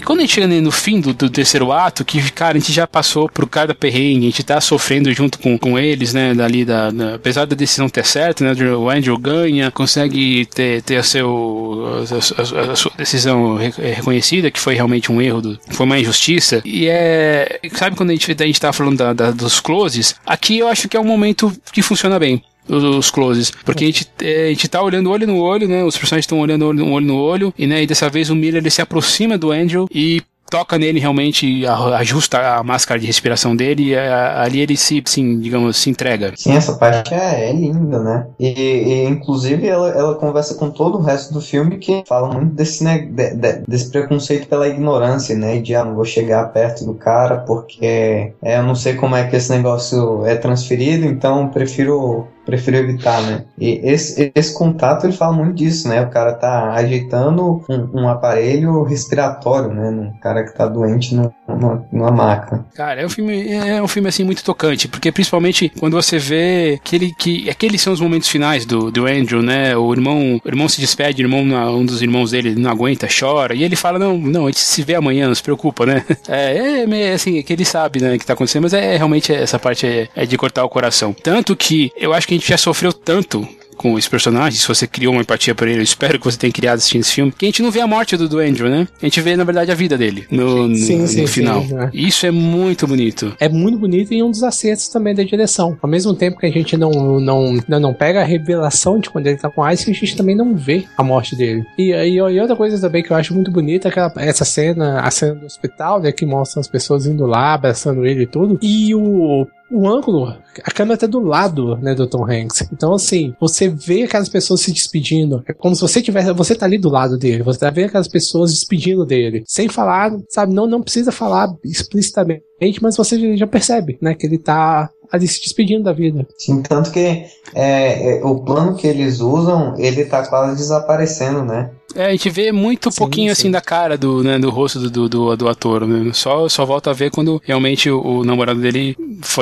E quando a gente chega no fim do, do, terceiro ato, que, cara, a gente já passou por cada perrengue, a gente tá sofrendo junto com, com eles, né, dali da, da apesar da decisão ter certo, né, o Andrew ganha, consegue ter, ter a, seu, a, a, a, sua decisão reconhecida, que foi realmente um erro, do, foi uma injustiça, e é, sabe quando a gente, a gente tá falando da, da, dos closes, aqui eu acho que é um momento que funciona bem os closes. Porque a gente, é, a gente tá olhando olho no olho, né? Os personagens estão olhando olho, olho no olho. E, né, e dessa vez o Miller ele se aproxima do Angel e toca nele realmente, ajusta a máscara de respiração dele e ali ele se, sim, digamos, se entrega. Sim, essa parte é, é linda, né? E, e, inclusive ela, ela conversa com todo o resto do filme que fala muito desse, né, de, de, desse preconceito pela ignorância, né? De ah, não vou chegar perto do cara porque é, eu não sei como é que esse negócio é transferido, então prefiro prefiro evitar, né? E esse, esse contato ele fala muito disso, né? O cara tá ajeitando um, um aparelho respiratório, né? Um cara que tá doente numa, numa maca. Cara, é um filme, é um filme assim muito tocante, porque principalmente quando você vê aquele que aqueles são os momentos finais do, do Andrew, né? O irmão, o irmão se despede, o irmão, um dos irmãos dele não aguenta, chora, e ele fala: "Não, não, a gente se vê amanhã, não se preocupa, né?" (laughs) É, é assim, é que ele sabe, né, que tá acontecendo, mas é realmente essa parte é, é de cortar o coração. Tanto que eu acho que a gente já sofreu tanto com os personagens, se você criou uma empatia por ele, eu espero que você tenha criado assistindo esse filme, que a gente não vê a morte do, do Andrew, né? A gente vê, na verdade, a vida dele no, no, sim, sim, no final. Sim, é. Isso é muito bonito. É muito bonito e um dos acertos também da direção. Ao mesmo tempo que a gente não, não, não, pega a revelação de quando ele tá com Ice, a gente também não vê a morte dele. E, e, e outra coisa também que eu acho muito bonita é aquela, essa cena, a cena do hospital, né? Que mostra as pessoas indo lá, abraçando ele e tudo. E o o ângulo, a câmera tá do lado, né, do Tom Hanks. Então, assim, você vê aquelas pessoas se despedindo. É como se você tivesse, você tá ali do lado dele. Você tá vendo aquelas pessoas despedindo dele. Sem falar, sabe, não, não precisa falar explicitamente, mas você já percebe, né, que ele tá ali se despedindo da vida. Sim, tanto que é, é, o plano que eles usam, ele tá quase desaparecendo, né? É, a gente vê muito sim, pouquinho sim. assim da cara do, né, do rosto do, do, do, ator, né? Só, só volta a ver quando realmente o, o namorado dele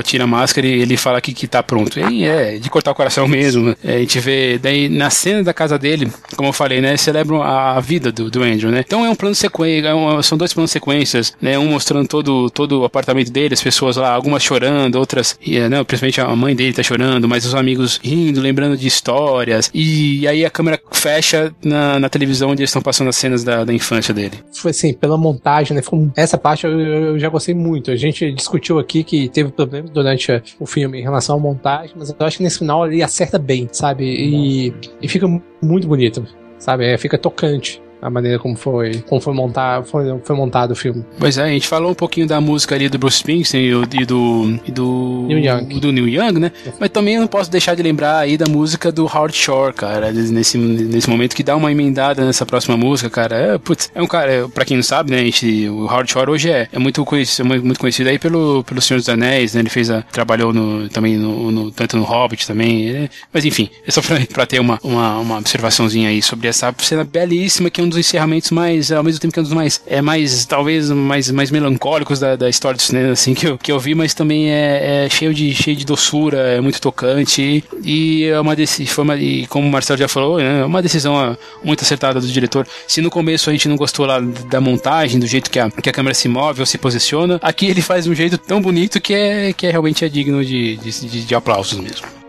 tira a máscara e ele fala que, que tá pronto. E é de cortar o coração (laughs) mesmo. Né? É, a gente vê, daí na cena da casa dele, como eu falei, né? Celebram a, a vida do, do Andrew, né? Então é um plano sequência, é são dois planos sequências, né? Um mostrando todo, todo o apartamento dele, as pessoas lá, algumas chorando, outras, né? Principalmente a mãe dele tá chorando, mas os amigos rindo, lembrando de histórias. E aí a câmera fecha na, na televisão onde eles estão passando as cenas da, da infância dele. Foi assim, pela montagem, né? Essa parte eu, eu, já gostei muito. A gente discutiu aqui que teve problemas durante o filme em relação à montagem, mas eu acho que nesse final ele acerta bem, sabe? E, e fica muito bonito, sabe? É, fica tocante a maneira como foi, como foi, montar, foi, foi montado o filme. Pois é, a gente falou um pouquinho da música ali do Bruce Springsteen e do, e do Neil Young. do Neil Young, né? Mas também eu não posso deixar de lembrar aí da música do Howard Shore, cara, nesse, nesse momento que dá uma emendada nessa próxima música, cara. É, putz, é um cara, pra quem não sabe, né, a gente, o Howard Shore hoje é, é muito conhecido, é muito conhecido aí pelo, pelo Senhor dos Anéis, né? Ele fez a, trabalhou no, também no, no tanto no Hobbit também, ele, mas enfim, é só pra, (laughs) pra ter uma, uma, uma observaçãozinha aí sobre essa cena belíssima que é um dos encerramentos mais ao mesmo tempo que é um dos mais, é mais, talvez, mais, mais melancólicos da, da história do cinema, assim, que eu, que eu vi, mas também é, é cheio, de, cheio de doçura, é muito tocante, e é uma decisão, e como o Marcelo já falou, né, é uma decisão muito acertada do diretor. Se no começo a gente não gostou lá da montagem, do jeito que a, que a câmera se move ou se posiciona, aqui ele faz de um jeito tão bonito que é, que é realmente é digno de, de, de, de aplausos mesmo.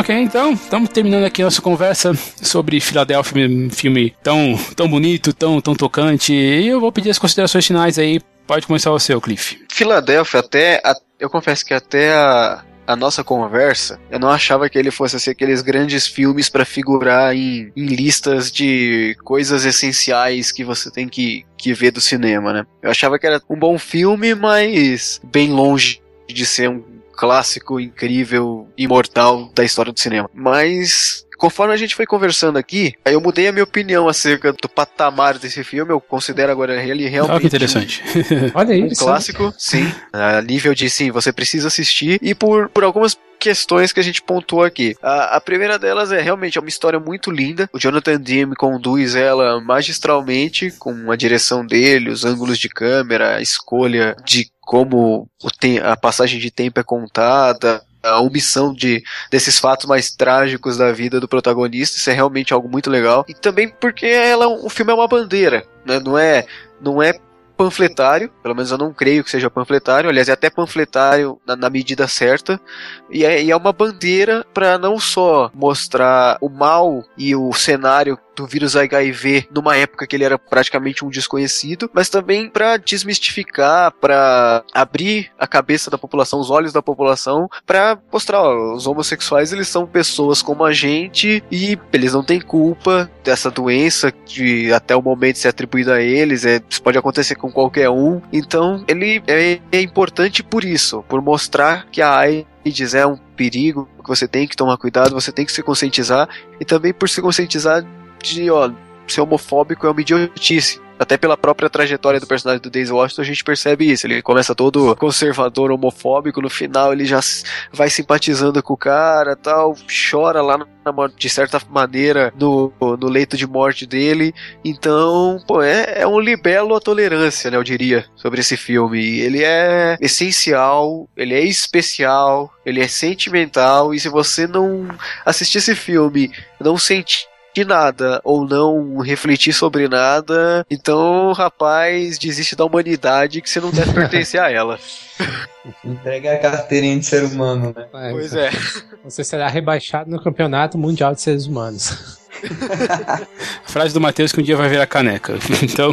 Ok, então, estamos terminando aqui a nossa conversa sobre Filadélfia, um filme tão, tão bonito, tão, tão tocante. E eu vou pedir as considerações finais aí. Pode começar seu, Cliff. Filadélfia, até. a- eu confesso que até a, a nossa conversa, eu não achava que ele fosse assim, aqueles grandes filmes pra figurar em, em listas de coisas essenciais que você tem que, que ver do cinema, né? Eu achava que era um bom filme, mas bem longe de ser um clássico incrível, imortal da história do cinema. Mas conforme a gente foi conversando aqui, aí eu mudei a minha opinião acerca do patamar desse filme. Eu considero agora ele realmente Olha que interessante. Olha um isso. clássico, sim. A nível de sim, você precisa assistir. E por, por algumas questões que a gente pontuou aqui. A, a primeira delas é realmente é uma história muito linda. O Jonathan Demme conduz ela magistralmente com a direção dele, os ângulos de câmera, a escolha de como a passagem de tempo é contada. A omissão de, desses fatos mais trágicos da vida do protagonista, isso é realmente algo muito legal. E também porque ela, é o filme é uma bandeira, né? Não é, não é panfletário, pelo menos eu não creio que seja panfletário, aliás, é até panfletário na, na medida certa, e é, e é uma bandeira para não só mostrar o mal e o cenário do vírus HIV numa época que ele era praticamente um desconhecido, mas também para desmistificar, para abrir a cabeça da população, os olhos da população, para mostrar, ó, os homossexuais eles são pessoas como a gente e eles não têm culpa dessa doença que até o momento ser atribuída a eles, é, isso pode acontecer com qualquer um. Então, ele é, é importante por isso, por mostrar que a AIDS é um perigo, que você tem que tomar cuidado, você tem que se conscientizar e também por se conscientizar de, ó, ser homofóbico é uma idiotice. Até pela própria trajetória do personagem do Daisy Washington, a gente percebe isso. Ele começa todo conservador, homofóbico, no final ele já vai simpatizando com o cara tal, chora lá, na de certa maneira, no, no leito de morte dele. Então, pô, é, é um libelo à tolerância, né, eu diria, sobre esse filme. Ele é essencial, ele é especial, ele é sentimental, e se você não assistir esse filme, não sentir nada ou não refletir sobre nada, então, rapaz, desiste da humanidade que você não deve pertencer a ela. (laughs) Entrega a carteirinha de ser humano, né? É, Pois é. Você será rebaixado no Campeonato Mundial de Seres Humanos. (laughs) Frase do Matheus que um dia vai virar caneca. (laughs) Então.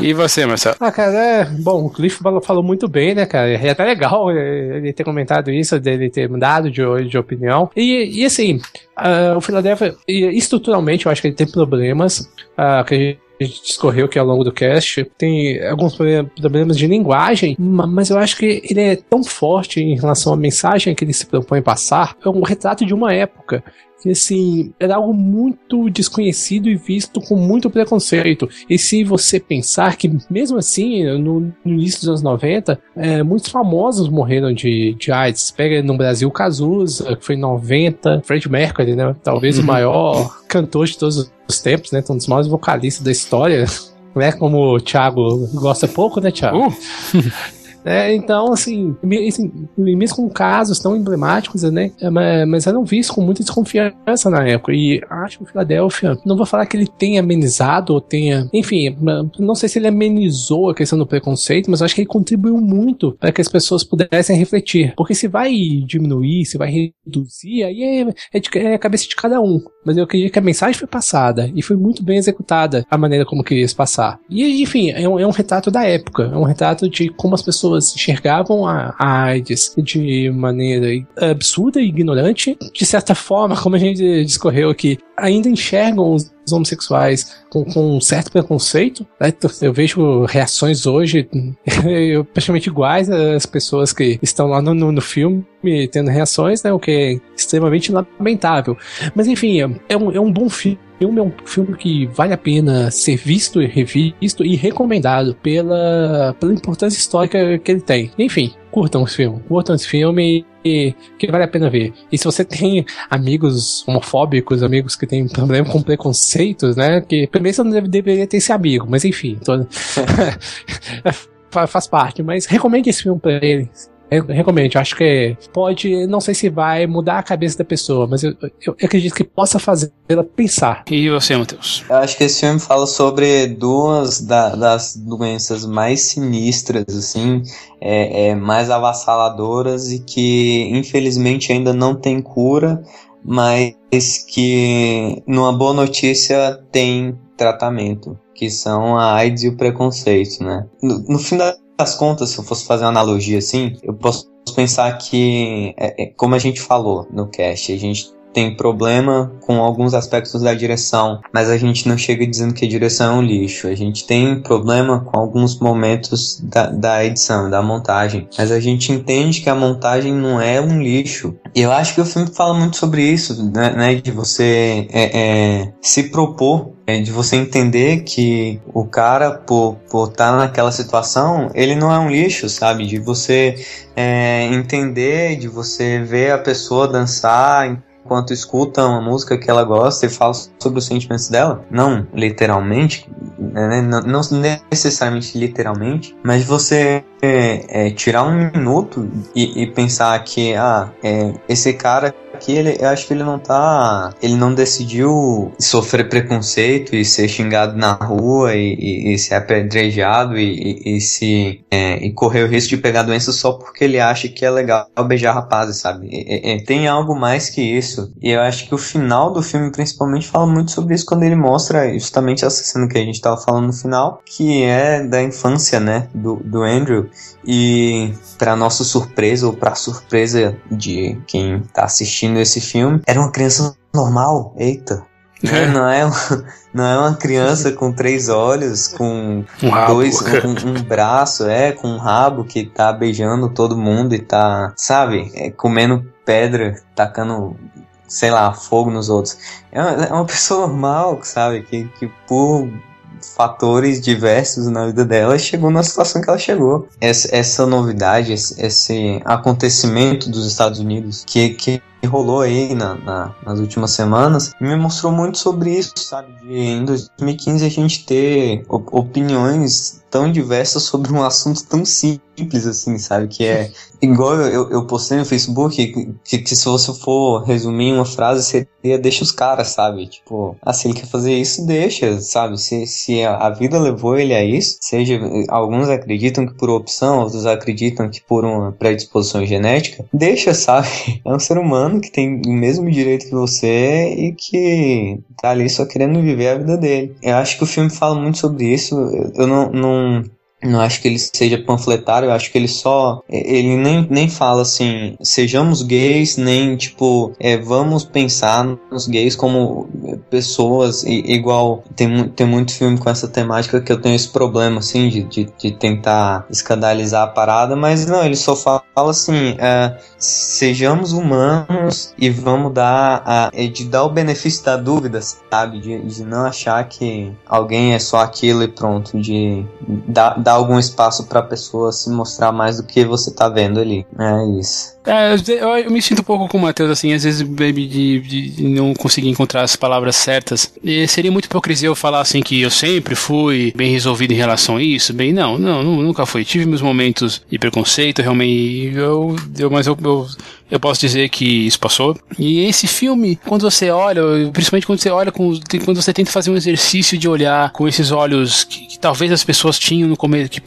e você, Marcelo? Ah, cara, é. Bom, o Cliff falou, muito bem, né, cara? É até legal ele ter comentado isso, dele ter mudado de, de opinião. E, e assim, ah, o Philadelphia, estruturalmente, eu acho que ele tem problemas ah, que a gente discorreu aqui ao longo do cast, tem alguns proble- problemas de linguagem, ma- mas eu acho que ele é tão forte em relação à mensagem que ele se propõe passar, é um retrato de uma época que assim, era algo muito desconhecido e visto com muito preconceito. E se você pensar que, mesmo assim, no, no início dos anos 90, é, muitos famosos morreram de, de AIDS. Pega no Brasil Cazuza, que foi em 90, Fred Mercury, né? Talvez o maior cantor de todos os tempos, né? Um dos maiores vocalistas da história. (laughs) Né, como o Thiago gosta pouco, né, Thiago? Uh, (laughs) É, então, assim, assim, mesmo com casos tão emblemáticos, né? é, ma- Mas eram vistos com muita desconfiança na época. E acho que o Philadelphia, não vou falar que ele tenha amenizado ou tenha. Enfim, não sei se ele amenizou a questão do preconceito, mas acho que ele contribuiu muito para que as pessoas pudessem refletir. Porque se vai diminuir, se vai reduzir, aí é, é, de- é a cabeça de cada um. Mas eu queria que a mensagem foi passada e foi muito bem executada a maneira como queria se passar. E, enfim, é um, é um retrato da época, é um retrato de como as pessoas enxergavam a, a AIDS de maneira absurda e ignorante. De certa forma, como a gente discorreu aqui, ainda enxergam os homossexuais com, com um certo preconceito. né? Eu vejo reações hoje (laughs) praticamente iguais às pessoas que estão lá no, no, filme tendo reações, né? O que é extremamente lamentável. Mas enfim, é um, é um bom filme. É um filme que vale a pena ser visto e revisto e recomendado pela, pela importância histórica que ele tem. Enfim, curtam esse filme. Curtam esse filme e que vale a pena ver. E se você tem amigos homofóbicos, amigos que têm problema com preconceitos, né? Que primeiro você não deve, deveria ter esse amigo, mas enfim. Tô... (laughs) fa- faz parte. Mas recomende esse filme pra eles. Re- Recomendo, acho que pode, não sei se vai mudar a cabeça da pessoa, mas eu, eu acredito que possa fazê-la pensar. E você, Matheus? Eu acho que esse filme fala sobre duas da- das doenças mais sinistras, assim, é, é, mais avassaladoras e que infelizmente ainda não tem cura, mas que numa boa notícia tem tratamento, que são a AIDS e o preconceito, né? No, no fim das contas, se eu fosse fazer uma analogia assim, eu posso pensar que, é, é, como a gente falou no cast, a gente tem problema com alguns aspectos da direção, mas a gente não chega dizendo que a direção é um lixo. A gente tem problema com alguns momentos da, da edição, da montagem, mas a gente entende que a montagem não é um lixo. E eu acho que o filme fala muito sobre isso, né? né, de você é, é, se propor é de você entender que o cara, por estar tá naquela situação, ele não é um lixo, sabe? De você é, entender, de você ver a pessoa dançar enquanto escuta uma música que ela gosta e fala sobre os sentimentos dela. Não literalmente, né? não, não necessariamente literalmente, mas você é, é, tirar um minuto e, e pensar que ah, é, esse cara aqui, ele, eu acho que ele não tá. Ele não decidiu sofrer preconceito e ser xingado na rua e, e, e ser apedrejado e, e se. É, e correr o risco de pegar doença só porque ele acha que é legal beijar rapazes, sabe? tem algo mais que isso. E eu acho que o final do filme, principalmente, fala muito sobre isso quando ele mostra justamente essa cena que a gente tava falando no final, que é da infância, né? Do, do Andrew. E para nossa surpresa, ou para surpresa de quem tá assistindo esse filme, era uma criança normal. Eita. É. Não, é, não é uma (laughs) criança (laughs) com três olhos, com um dois, (laughs) um, um, braço, é, com um rabo que tá beijando todo mundo e tá, sabe, é, comendo pedra, tacando, sei lá, fogo nos outros. É uma, é uma pessoa normal, sabe, que, que por fatores diversos na vida dela chegou na situação que ela chegou. Essa, essa novidade, esse, esse, acontecimento dos Estados Unidos que, que rolou aí na, na, nas últimas semanas me mostrou muito sobre isso, sabe? De em 2015 a gente ter opiniões tão diversas sobre um assunto tão simples assim, sabe? Que é (laughs) igual eu, eu postei no Facebook que, que, se você for resumir uma frase seria deixa os caras, sabe? Tipo, ah, se ele quer fazer isso, deixa, sabe? Se, se a, a vida levou ele a isso, seja, alguns acreditam que por opção, outros acreditam que por uma predisposição genética, deixa, sabe? (laughs) É um ser humano que tem o mesmo direito que você e que tá ali só querendo viver a vida dele. Eu acho que o filme fala muito sobre isso. Eu não, não, não acho que ele seja panfletário, eu acho que ele só. Ele nem, nem fala assim, sejamos gays, nem tipo, é, vamos pensar nos gays como pessoas, e, igual tem, tem muito filme com essa temática que eu tenho esse problema, assim, de, de, de tentar escandalizar a parada, mas não, ele só fala assim, é, sejamos humanos e vamos dar, a, de dar o benefício da dúvida, sabe? De, de não achar que alguém é só aquilo e pronto, de dar, dar algum espaço para a pessoa se mostrar mais do que você tá vendo ali. É isso. É, eu, eu, me sinto um pouco com o Matheus, assim, às vezes, baby, de, de, não conseguir encontrar as palavras certas. E seria muito hipocrisia eu falar assim que eu sempre fui bem resolvido em relação a isso. Bem, não, não, nunca fui. Tive meus momentos de preconceito, realmente. Eu, eu, mas eu, eu, eu posso dizer que isso passou. E esse filme, quando você olha, principalmente quando você olha, com, quando você tenta fazer um exercício de olhar com esses olhos que, talvez as pessoas tinham no começo, que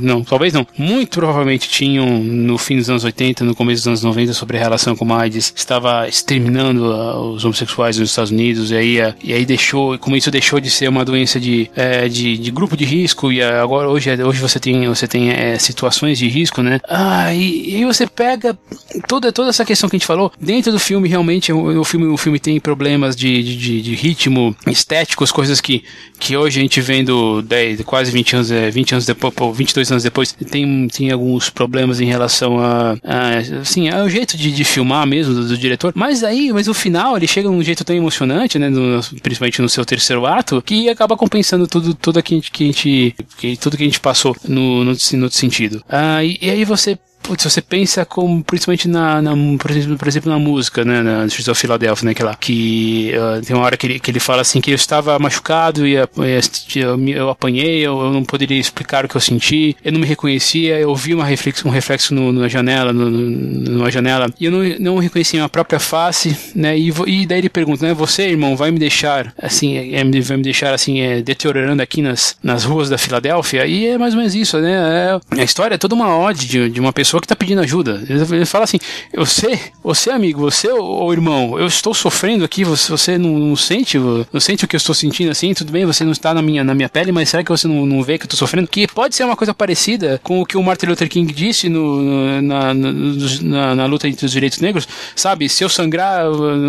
não, talvez não, muito provavelmente tinham no fim dos anos 80, no começo dos anos 90 sobre a relação com a AIDS estava exterminando uh, os homossexuais nos Estados Unidos e aí, uh, e aí deixou, como isso deixou de ser uma doença de, uh, de, de, grupo de risco e agora hoje, hoje você tem, você tem situações de risco, né? Ah, e, e, aí você pega toda, toda essa questão que a gente falou, dentro do filme realmente o, o filme, o filme tem problemas de, de, de, ritmo, estéticos, coisas que, que hoje a gente vendo 10, quase 20 anos, 20 anos depois, 22 anos depois, tem, tem alguns problemas em relação a, a assim, é o jeito de, de filmar mesmo do, do, diretor. Mas aí, mas o final, ele chega num jeito tão emocionante, né? No, principalmente no seu terceiro ato, que acaba compensando tudo, tudo que a gente, que a gente que, tudo que a gente passou no, no, no sentido. Ah, e, e aí você putz, você pensa como, principalmente na, na por, exemplo, por exemplo, na música, né, na Streets of Philadelphia, né, aquela, que uh, tem uma hora que ele, que ele fala assim, que eu estava machucado e, e eu, eu, apanhei, eu, eu, não poderia explicar o que eu senti, eu não me reconhecia, eu vi uma reflexo, um reflexo no, na janela, no, numa janela, e eu não, não reconhecia minha própria face, né, e, e daí ele pergunta, né, você, irmão, vai me deixar, assim, é, vai me deixar, assim, é, deteriorando aqui nas, nas ruas da Filadélfia, e é mais ou menos isso, né, é, a história é toda uma ode de, de uma pessoa que está pedindo ajuda, ele, ele fala assim, você, você amigo, você ou irmão, eu estou sofrendo aqui, você, você não, não, sente, não sente o que eu estou sentindo assim, tudo bem, você não está na minha, na minha pele, mas será que você não, não vê que eu estou sofrendo? Que pode ser uma coisa parecida com o que o Martin Luther King disse no, na, na, na, luta entre os direitos negros, sabe? Se eu sangrar,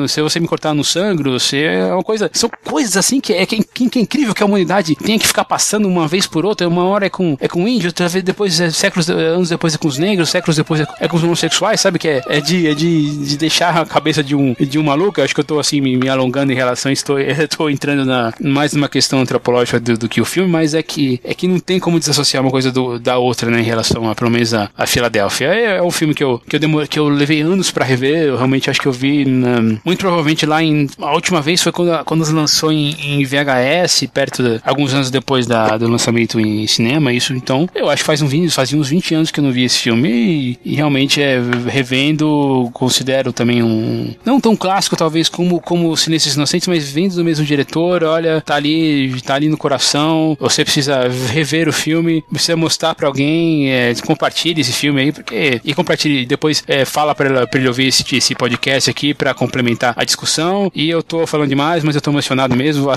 se você me cortar no sangro, se é uma coisa, são coisas assim que é, que, que é incrível que a humanidade tenha que ficar passando uma vez por outra, uma hora é com, é com índio, outra vez depois, é, séculos, anos depois é com os negros, séculos depois é, com os homossexuais, sabe? Que é, é, de, é de, de deixar a cabeça de um, de um maluco, eu acho que eu estou assim me, me, alongando em relação, (laughs) estou, estou entrando na, mais numa questão antropológica do, do, que o filme, mas é que, é que não tem como desassociar uma coisa do, da outra, né, em relação a, pelo menos a, a Filadélfia. É, é um filme que eu, que eu, demor, que eu levei anos para rever, eu realmente acho que eu vi, na, muito provavelmente lá em, a última vez foi quando, quando lançou em, em VHS, perto de, alguns anos depois da, do lançamento em cinema, isso, então, eu acho que faz um, fazia uns 20 anos que eu não vi esse filme e, realmente é, revendo, considero também um, não tão clássico talvez como, como Silêncios Inocentes, mas vindo do mesmo diretor, olha, tá ali, tá ali no coração, você precisa rever o filme, precisa mostrar para alguém, é, compartilhe esse filme aí, porque, e compartilhe, depois é, fala para ele ouvir esse, esse podcast aqui para complementar a discussão, e eu tô falando demais, mas eu tô emocionado mesmo,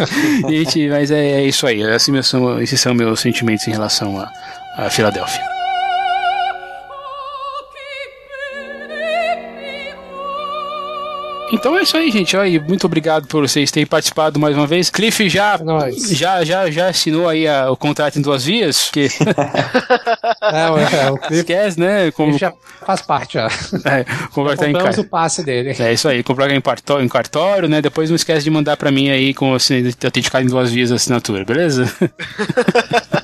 (laughs) gente, mas é, é, isso aí, assim, são, esses são meus sentimentos em relação a, a Filadélfia. Então é isso aí, gente. Aí, muito obrigado por vocês terem participado mais uma vez. Cliff já, já, já, já assinou aí a, o contrato em duas vias, que Não, (laughs) é, é, o Cliff esquece, né? Como... Ele já faz parte, já. É, comprar em car... o passe dele. É isso aí, comprar em cartório, em cartório, né? Depois não esquece de mandar para mim aí com assim, autenticar em duas vias a assinatura, beleza? (laughs)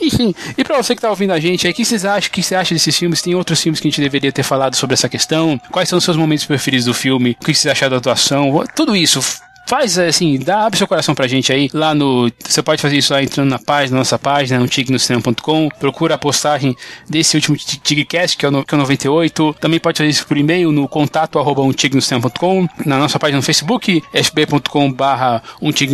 Enfim, e pra você que tá ouvindo a gente aí, o que vocês acham? O que você acha desses filmes? Tem outros filmes que a gente deveria ter falado sobre essa questão? Quais são os seus momentos preferidos do filme? O que vocês acharam da atuação? Tudo isso faz assim, dá, abre seu coração pra gente aí, lá no, você pode fazer isso lá entrando na página, nossa página, antignocinema.com, procura a postagem desse último Tigcast, que é o, que é o 98, também pode fazer isso por e-mail no contato arroba antignocinema.com, na nossa página no Facebook, fb.com barra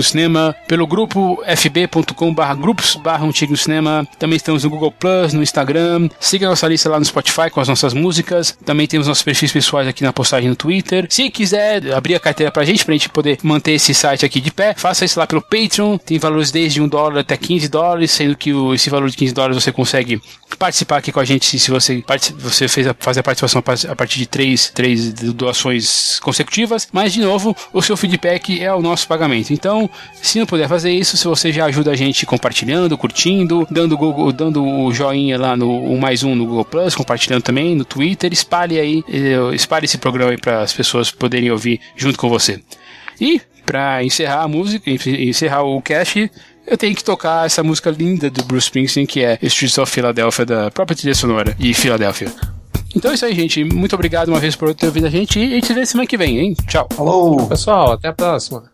cinema, pelo grupo fb.com barra grupos barra cinema, também estamos no Google Plus, no Instagram, siga a nossa lista lá no Spotify com as nossas músicas, também temos nossos perfis pessoais aqui na postagem no Twitter, se quiser abrir a carteira pra gente, pra gente poder manter manter esse site aqui de pé, faça isso lá pelo Patreon. Tem valores desde 1 dólar até 15 dólares, sendo que esse valor de 15 dólares você consegue participar aqui com a gente se você, você fez a, fazer a participação a partir de três, três doações consecutivas. Mas, de novo, o seu feedback é o nosso pagamento. Então, se não puder fazer isso, se você já ajuda a gente compartilhando, curtindo, dando, Google, dando o joinha lá no o mais um no Google Plus, compartilhando também no Twitter, espalhe aí, eh, espalhe esse programa aí para as pessoas poderem ouvir junto com você. E para encerrar a música, encerrar o cast, eu tenho que tocar essa música linda do Bruce Springsteen, que é Streets of Philadelphia, da própria trilha sonora de Filadélfia. Então é isso aí, gente. Muito obrigado uma vez por ter ouvido a gente e a gente se vê semana que vem, hein? Tchau. Falou! Pessoal, até a próxima.